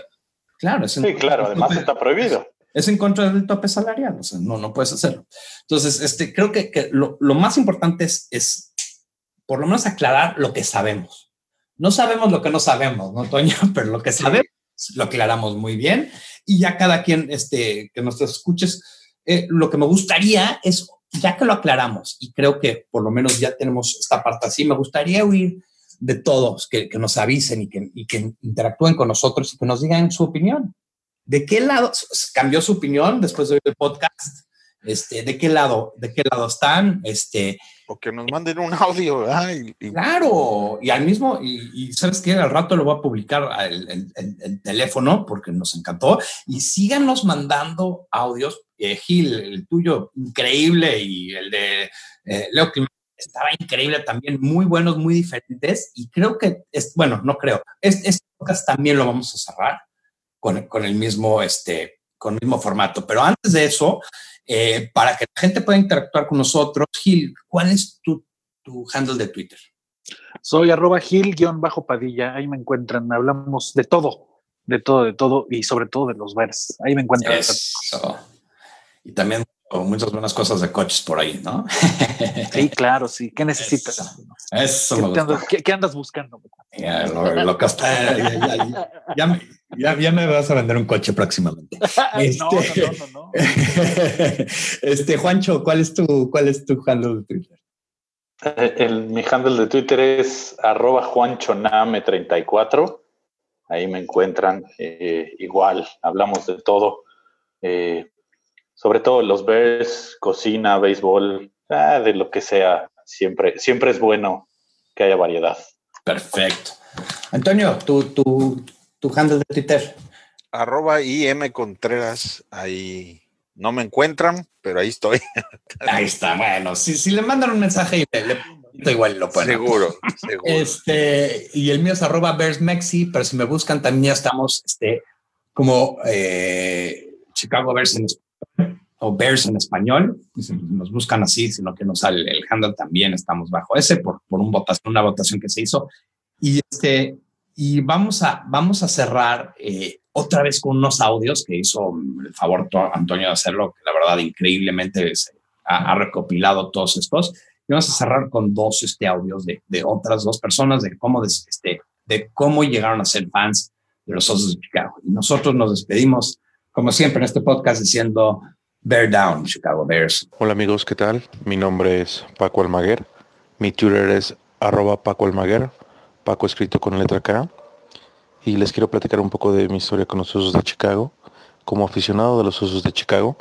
Claro, es sí, claro, además está prohibido. Es en contra del tope salarial, o sea, no, no puedes hacerlo. Entonces, este, creo que, que lo, lo, más importante es, es por lo menos aclarar lo que sabemos. No sabemos lo que no sabemos, ¿no, Toño? Pero lo que sabemos lo aclaramos muy bien y ya cada quien este, que nos escuches, eh, lo que me gustaría es, ya que lo aclaramos y creo que por lo menos ya tenemos esta parte así, me gustaría oír de todos que, que nos avisen y que, y que interactúen con nosotros y que nos digan su opinión. ¿De qué lado cambió su opinión después de oír el podcast? Este, ¿De qué lado, de qué lado están? Este, o que nos manden un audio. Claro, y al mismo, y, sabes que al rato lo voy a publicar el, el, teléfono porque nos encantó. Y síganos mandando audios. Eh, Gil, el tuyo, increíble, y el de eh, Leo estaba increíble también, muy buenos, muy diferentes. Y creo que, es, bueno, no creo, este podcast también lo vamos a cerrar con, con el mismo, este, con el mismo formato. Pero antes de eso, eh, para que la gente pueda interactuar con nosotros, Gil, ¿cuál es tu, tu handle de Twitter? Soy arroba Gil-Padilla, ahí me encuentran, hablamos de todo, de todo, de todo y sobre todo de los Bears, ahí me encuentran. Y también muchas buenas cosas de coches por ahí, ¿no? sí, claro, sí. ¿Qué necesitas? Eso. ¿Qué, andas, buscando? Ya, lo, que está, ya, me, vas a vender un coche próximamente. Este, no, no, no, no, este, Juancho, ¿cuál es tu, cuál es tu handle de Twitter? Eh, el, mi handle de Twitter es arroba juanchoname34. Ahí me encuentran. Eh, igual, hablamos de todo. Eh, sobre todo los Bears, cocina, béisbol, ah, de lo que sea, siempre, siempre es bueno que haya variedad. Perfecto. Antonio, tu, tu, tu handle de Twitter. Arroba IM Contreras, ahí no me encuentran, pero ahí estoy. ahí está, bueno, si, si le mandan un mensaje y le, igual lo pueden. Seguro, seguro. Este, y el mío es arroba Mexi, pero si me buscan también ya estamos este, como eh, Chicago Bears en o Bears en español, nos buscan así, sino que nos sale el handle también, estamos bajo ese por, por un votación, una votación que se hizo. Y, este, y vamos, a, vamos a cerrar eh, otra vez con unos audios que hizo el favor Antonio de hacerlo, que la verdad increíblemente ha, recopilado todos estos. Y vamos a cerrar con dos este, audios de, de otras dos personas, de cómo, este, de cómo llegaron a ser fans de los Osos de Chicago. Y nosotros nos despedimos, como siempre, en este podcast diciendo Bear Down, Chicago Bears. Hola amigos, ¿qué tal? Mi nombre es Paco Almaguer. Mi Twitter es arroba Paco Almaguer, Paco escrito con letra K. Y les quiero platicar un poco de mi historia con los Osos de Chicago. Como aficionado de los Osos de Chicago,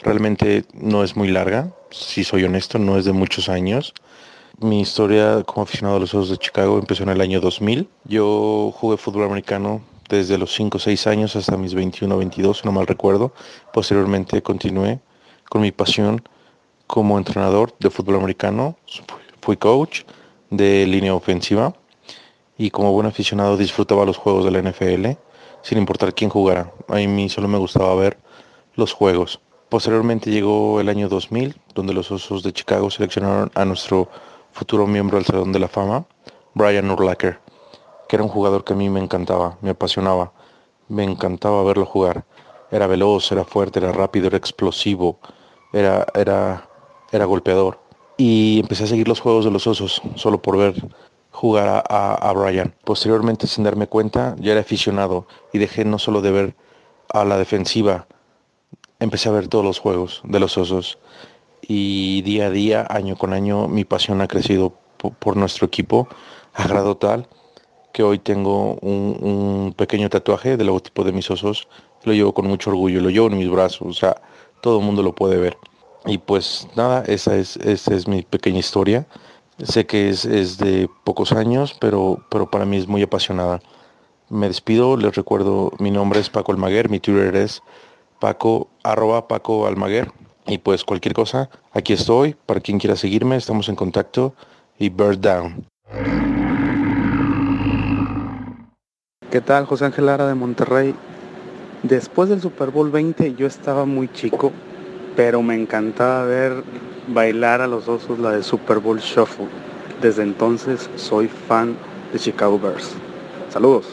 realmente no es muy larga, si soy honesto, no es de muchos años. Mi historia como aficionado a los Osos de Chicago empezó en el año 2000. Yo jugué fútbol americano desde los 5 o 6 años hasta mis 21 o 22, no mal recuerdo. Posteriormente continué con mi pasión como entrenador de fútbol americano. Fui coach de línea ofensiva y como buen aficionado disfrutaba los juegos de la NFL sin importar quién jugara. A mí solo me gustaba ver los juegos. Posteriormente llegó el año 2000, donde los Osos de Chicago seleccionaron a nuestro futuro miembro del Salón de la Fama, Brian Urlacher era un jugador que a mí me encantaba, me apasionaba, me encantaba verlo jugar. Era veloz, era fuerte, era rápido, era explosivo, era, era, era golpeador. Y empecé a seguir los juegos de los osos solo por ver jugar a, a, Brian. Posteriormente, sin darme cuenta, ya era aficionado y dejé no solo de ver a la defensiva, empecé a ver todos los juegos de los osos. Y día a día, año con año, mi pasión ha crecido por, nuestro equipo a grado tal que hoy tengo un, pequeño tatuaje del logotipo de mis osos. Lo llevo con mucho orgullo, lo llevo en mis brazos, o sea, todo el mundo lo puede ver. Y pues nada, esa es, esa es mi pequeña historia. Sé que es, es, de pocos años, pero, pero para mí es muy apasionada. Me despido, les recuerdo, mi nombre es Paco Almaguer, mi Twitter es Paco, arroba Paco Almaguer. Y pues cualquier cosa, aquí estoy, para quien quiera seguirme, estamos en contacto y Bird Down. ¿Qué tal? José Ángel Lara de Monterrey. Después del Super Bowl 20 yo estaba muy chico, pero me encantaba ver bailar a los osos la de Super Bowl Shuffle. Desde entonces soy fan de Chicago Bears. Saludos.